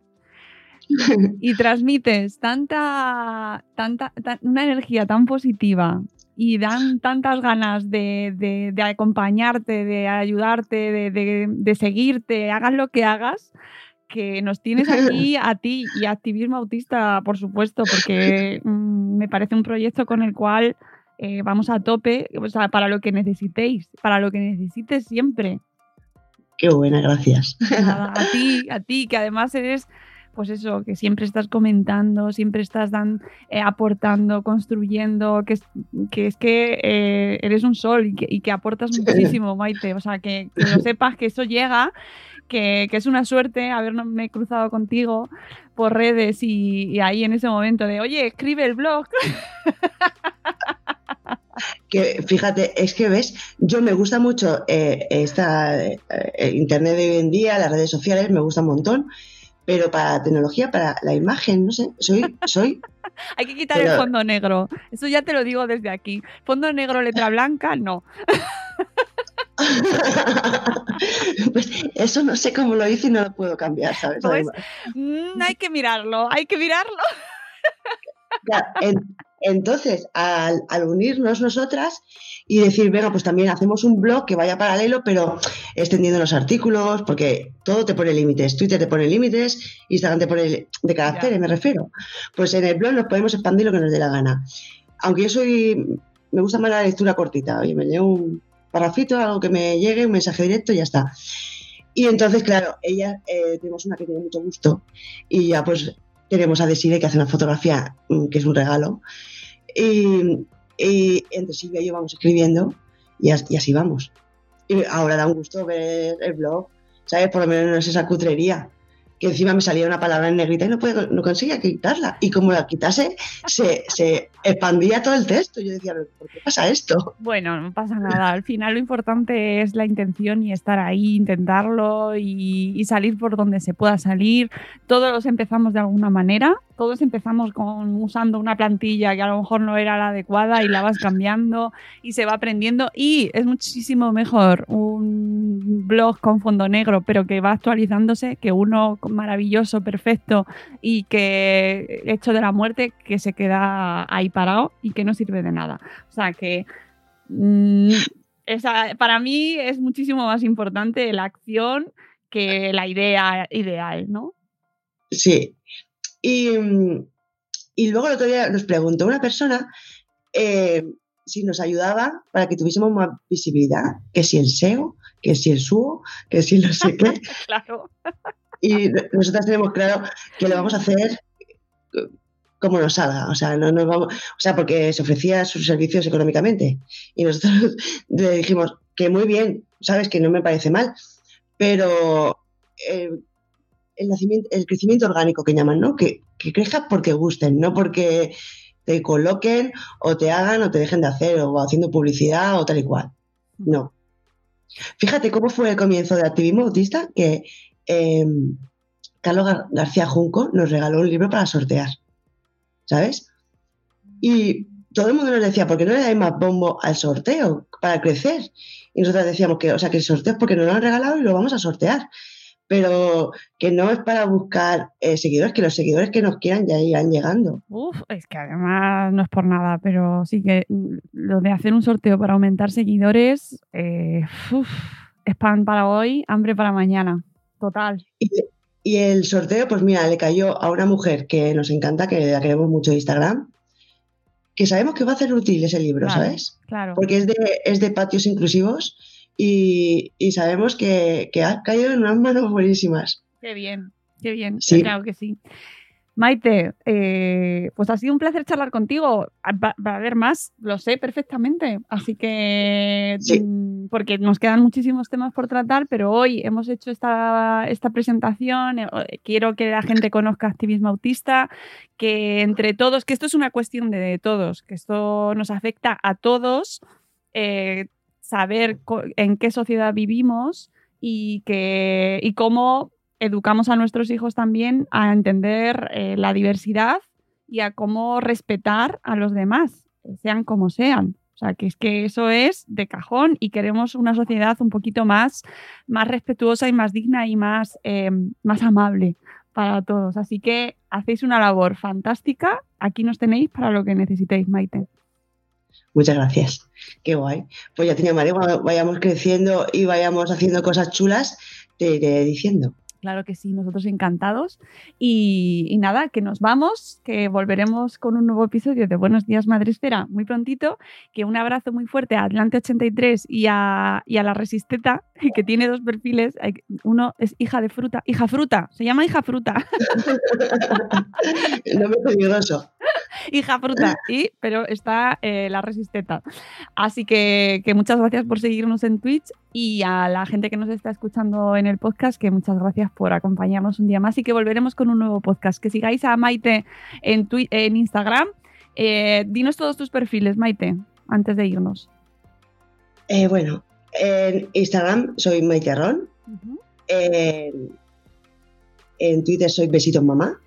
y transmites tanta, tanta, una energía tan positiva y dan tantas ganas de, acompañarte, de ayudarte, de, de, seguirte, hagas lo que hagas, que nos tienes aquí a ti y a Activismo Autista, por supuesto, porque mm, me parece un proyecto con el cual eh, vamos a tope, o sea, para lo que necesitéis, para lo que necesites siempre. Qué buena, gracias. a ti, a ti, que además eres pues eso, que siempre estás comentando, siempre estás dan, eh, aportando, construyendo, que es que, es que eh, eres un sol y que, aportas muchísimo, Maite. O sea, que, que lo sepas que eso llega que, es una suerte haberme cruzado contigo por redes y, ahí en ese momento de, oye, escribe el blog. Que fíjate, es que ves, yo me gusta mucho eh, esta eh, internet de hoy en día, las redes sociales, me gusta un montón, pero para la tecnología, para la imagen, no sé, soy, soy. Hay que quitar el fondo negro. Eso ya te lo digo desde aquí. Fondo negro, letra blanca, no. pues eso no sé cómo lo hice y no lo puedo cambiar, ¿sabes? Pues, mm, hay que mirarlo, hay que mirarlo. Entonces, al, unirnos nosotras y decir, venga, pues también hacemos un blog que vaya paralelo, pero extendiendo los artículos, porque todo te pone límites. Twitter te pone límites, Instagram te pone de caracteres, me refiero. Pues en el blog nos podemos expandir lo que nos dé la gana. Aunque yo soy, me gusta más la lectura cortita, y me leo un parrafito, algo que me llegue, un mensaje directo y ya está. Y entonces, claro, ella, eh, tenemos una que tiene mucho gusto y ya pues tenemos a Desire que hace una fotografía mm, que es un regalo. Y, entre Silvia y yo vamos escribiendo y, así vamos. Y ahora da un gusto ver el blog, ¿sabes? Por lo menos no es esa cutrería que encima me salía una palabra en negrita y no, puedo, no conseguía quitarla. Y como la quitase, se, se expandía todo el texto. Yo decía, ¿por qué pasa esto? Bueno, no pasa nada. Al final lo importante es la intención y estar ahí, intentarlo y, y salir por donde se pueda salir. Todos empezamos de alguna manera todos empezamos con usando una plantilla que a lo mejor no era la adecuada y la vas cambiando y se va aprendiendo y es muchísimo mejor un blog con fondo negro pero que va actualizándose que uno maravilloso, perfecto y que hecho de la muerte que se queda ahí parado y que no sirve de nada. O sea que mm, para mí es muchísimo más importante la acción que la idea ideal, ¿no? Sí, Mm, y, luego el otro día nos preguntó una persona eh, si nos ayudaba para que tuviésemos más visibilidad, que si el SEO, que si el SUO, que si no sé qué. claro. Y nosotras tenemos claro que lo vamos a hacer como nos salga, o sea, no nos vamos, o sea, porque se ofrecía sus servicios económicamente y nosotros le dijimos que muy bien, sabes que no me parece mal, pero eh, el, nacimiento, el crecimiento orgánico que llaman, ¿no? Que, que crezca porque gusten, no porque te coloquen o te hagan o te dejen de hacer o haciendo publicidad o tal y cual. No. Fíjate cómo fue el comienzo de activismo autista que em, Carlos García Junco nos regaló un libro para sortear. ¿Sabes? Y todo el mundo nos decía, ¿por qué no le dais más bombo al sorteo para crecer? Y nosotros decíamos que, o sea, que el sorteo es porque nos lo han regalado y lo vamos a sortear pero que no es para buscar eh, seguidores, que los seguidores que nos quieran ya irán llegando. Uf, es que además no es por nada, pero sí que lo de hacer un sorteo para aumentar seguidores eh, es pan para hoy, hambre para mañana, total. Y, el sorteo, pues mira, le cayó a una mujer que nos encanta, que la queremos mucho de Instagram, que sabemos que va a hacer útil ese libro, ¿sabes? Claro. Porque es de, es de patios inclusivos y, sabemos que, ha caído en unas manos buenísimas. Qué bien, qué bien, claro que sí. Maite, eh, pues ha sido un placer charlar contigo. Va, a haber más, lo sé perfectamente. Así que, mm, porque nos quedan muchísimos temas por tratar, pero hoy hemos hecho esta, esta presentación. Eh, quiero que la gente conozca activismo autista, que entre todos, que esto es una cuestión de, todos, que esto nos afecta a todos. Eh, saber en qué sociedad vivimos y, que, y cómo educamos a nuestros hijos también a entender eh, la diversidad y a cómo respetar a los demás, sean como sean. O sea, que es que eso es de cajón y queremos una sociedad un poquito más, más respetuosa y más digna y más, eh, más amable para todos. Así que hacéis una labor fantástica. Aquí nos tenéis para lo que necesitéis, Maite. Muchas gracias. Qué guay. Pues ya tenía María, cuando vayamos creciendo y vayamos haciendo cosas chulas, te iré diciendo. Claro que sí, nosotros encantados. Y, nada, que nos vamos, que volveremos con un nuevo episodio de Buenos Días Madre Espera muy prontito. Que un abrazo muy fuerte a Atlante83 y a, y a la Resisteta, que tiene dos perfiles. Uno es hija de fruta, hija fruta, se llama hija fruta. no me peligroso. hija fruta, y, pero está eh, la Resisteta. Así que, que muchas gracias por seguirnos en Twitch y a la gente que nos está escuchando en el podcast, que muchas gracias por acompañarnos un día más y que volveremos con un nuevo podcast. Que sigáis a Maite en, en Instagram. Eh, dinos todos tus perfiles, Maite, antes de irnos. Eh, bueno, en Instagram soy Maite Ron. en, Twitter soy Besito Mamá.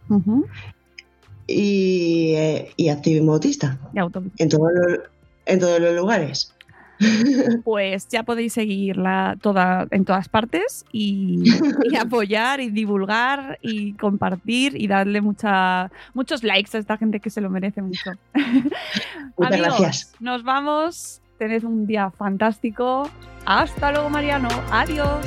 Y, eh, y activismo autista. en, todos los, en todos los lugares. pues ya podéis seguirla toda, en todas partes y, y apoyar y divulgar y compartir y darle mucha, muchos likes a esta gente que se lo merece mucho. Muchas Amigos, gracias. Nos vamos. Tened un día fantástico. Hasta luego, Mariano. Adiós.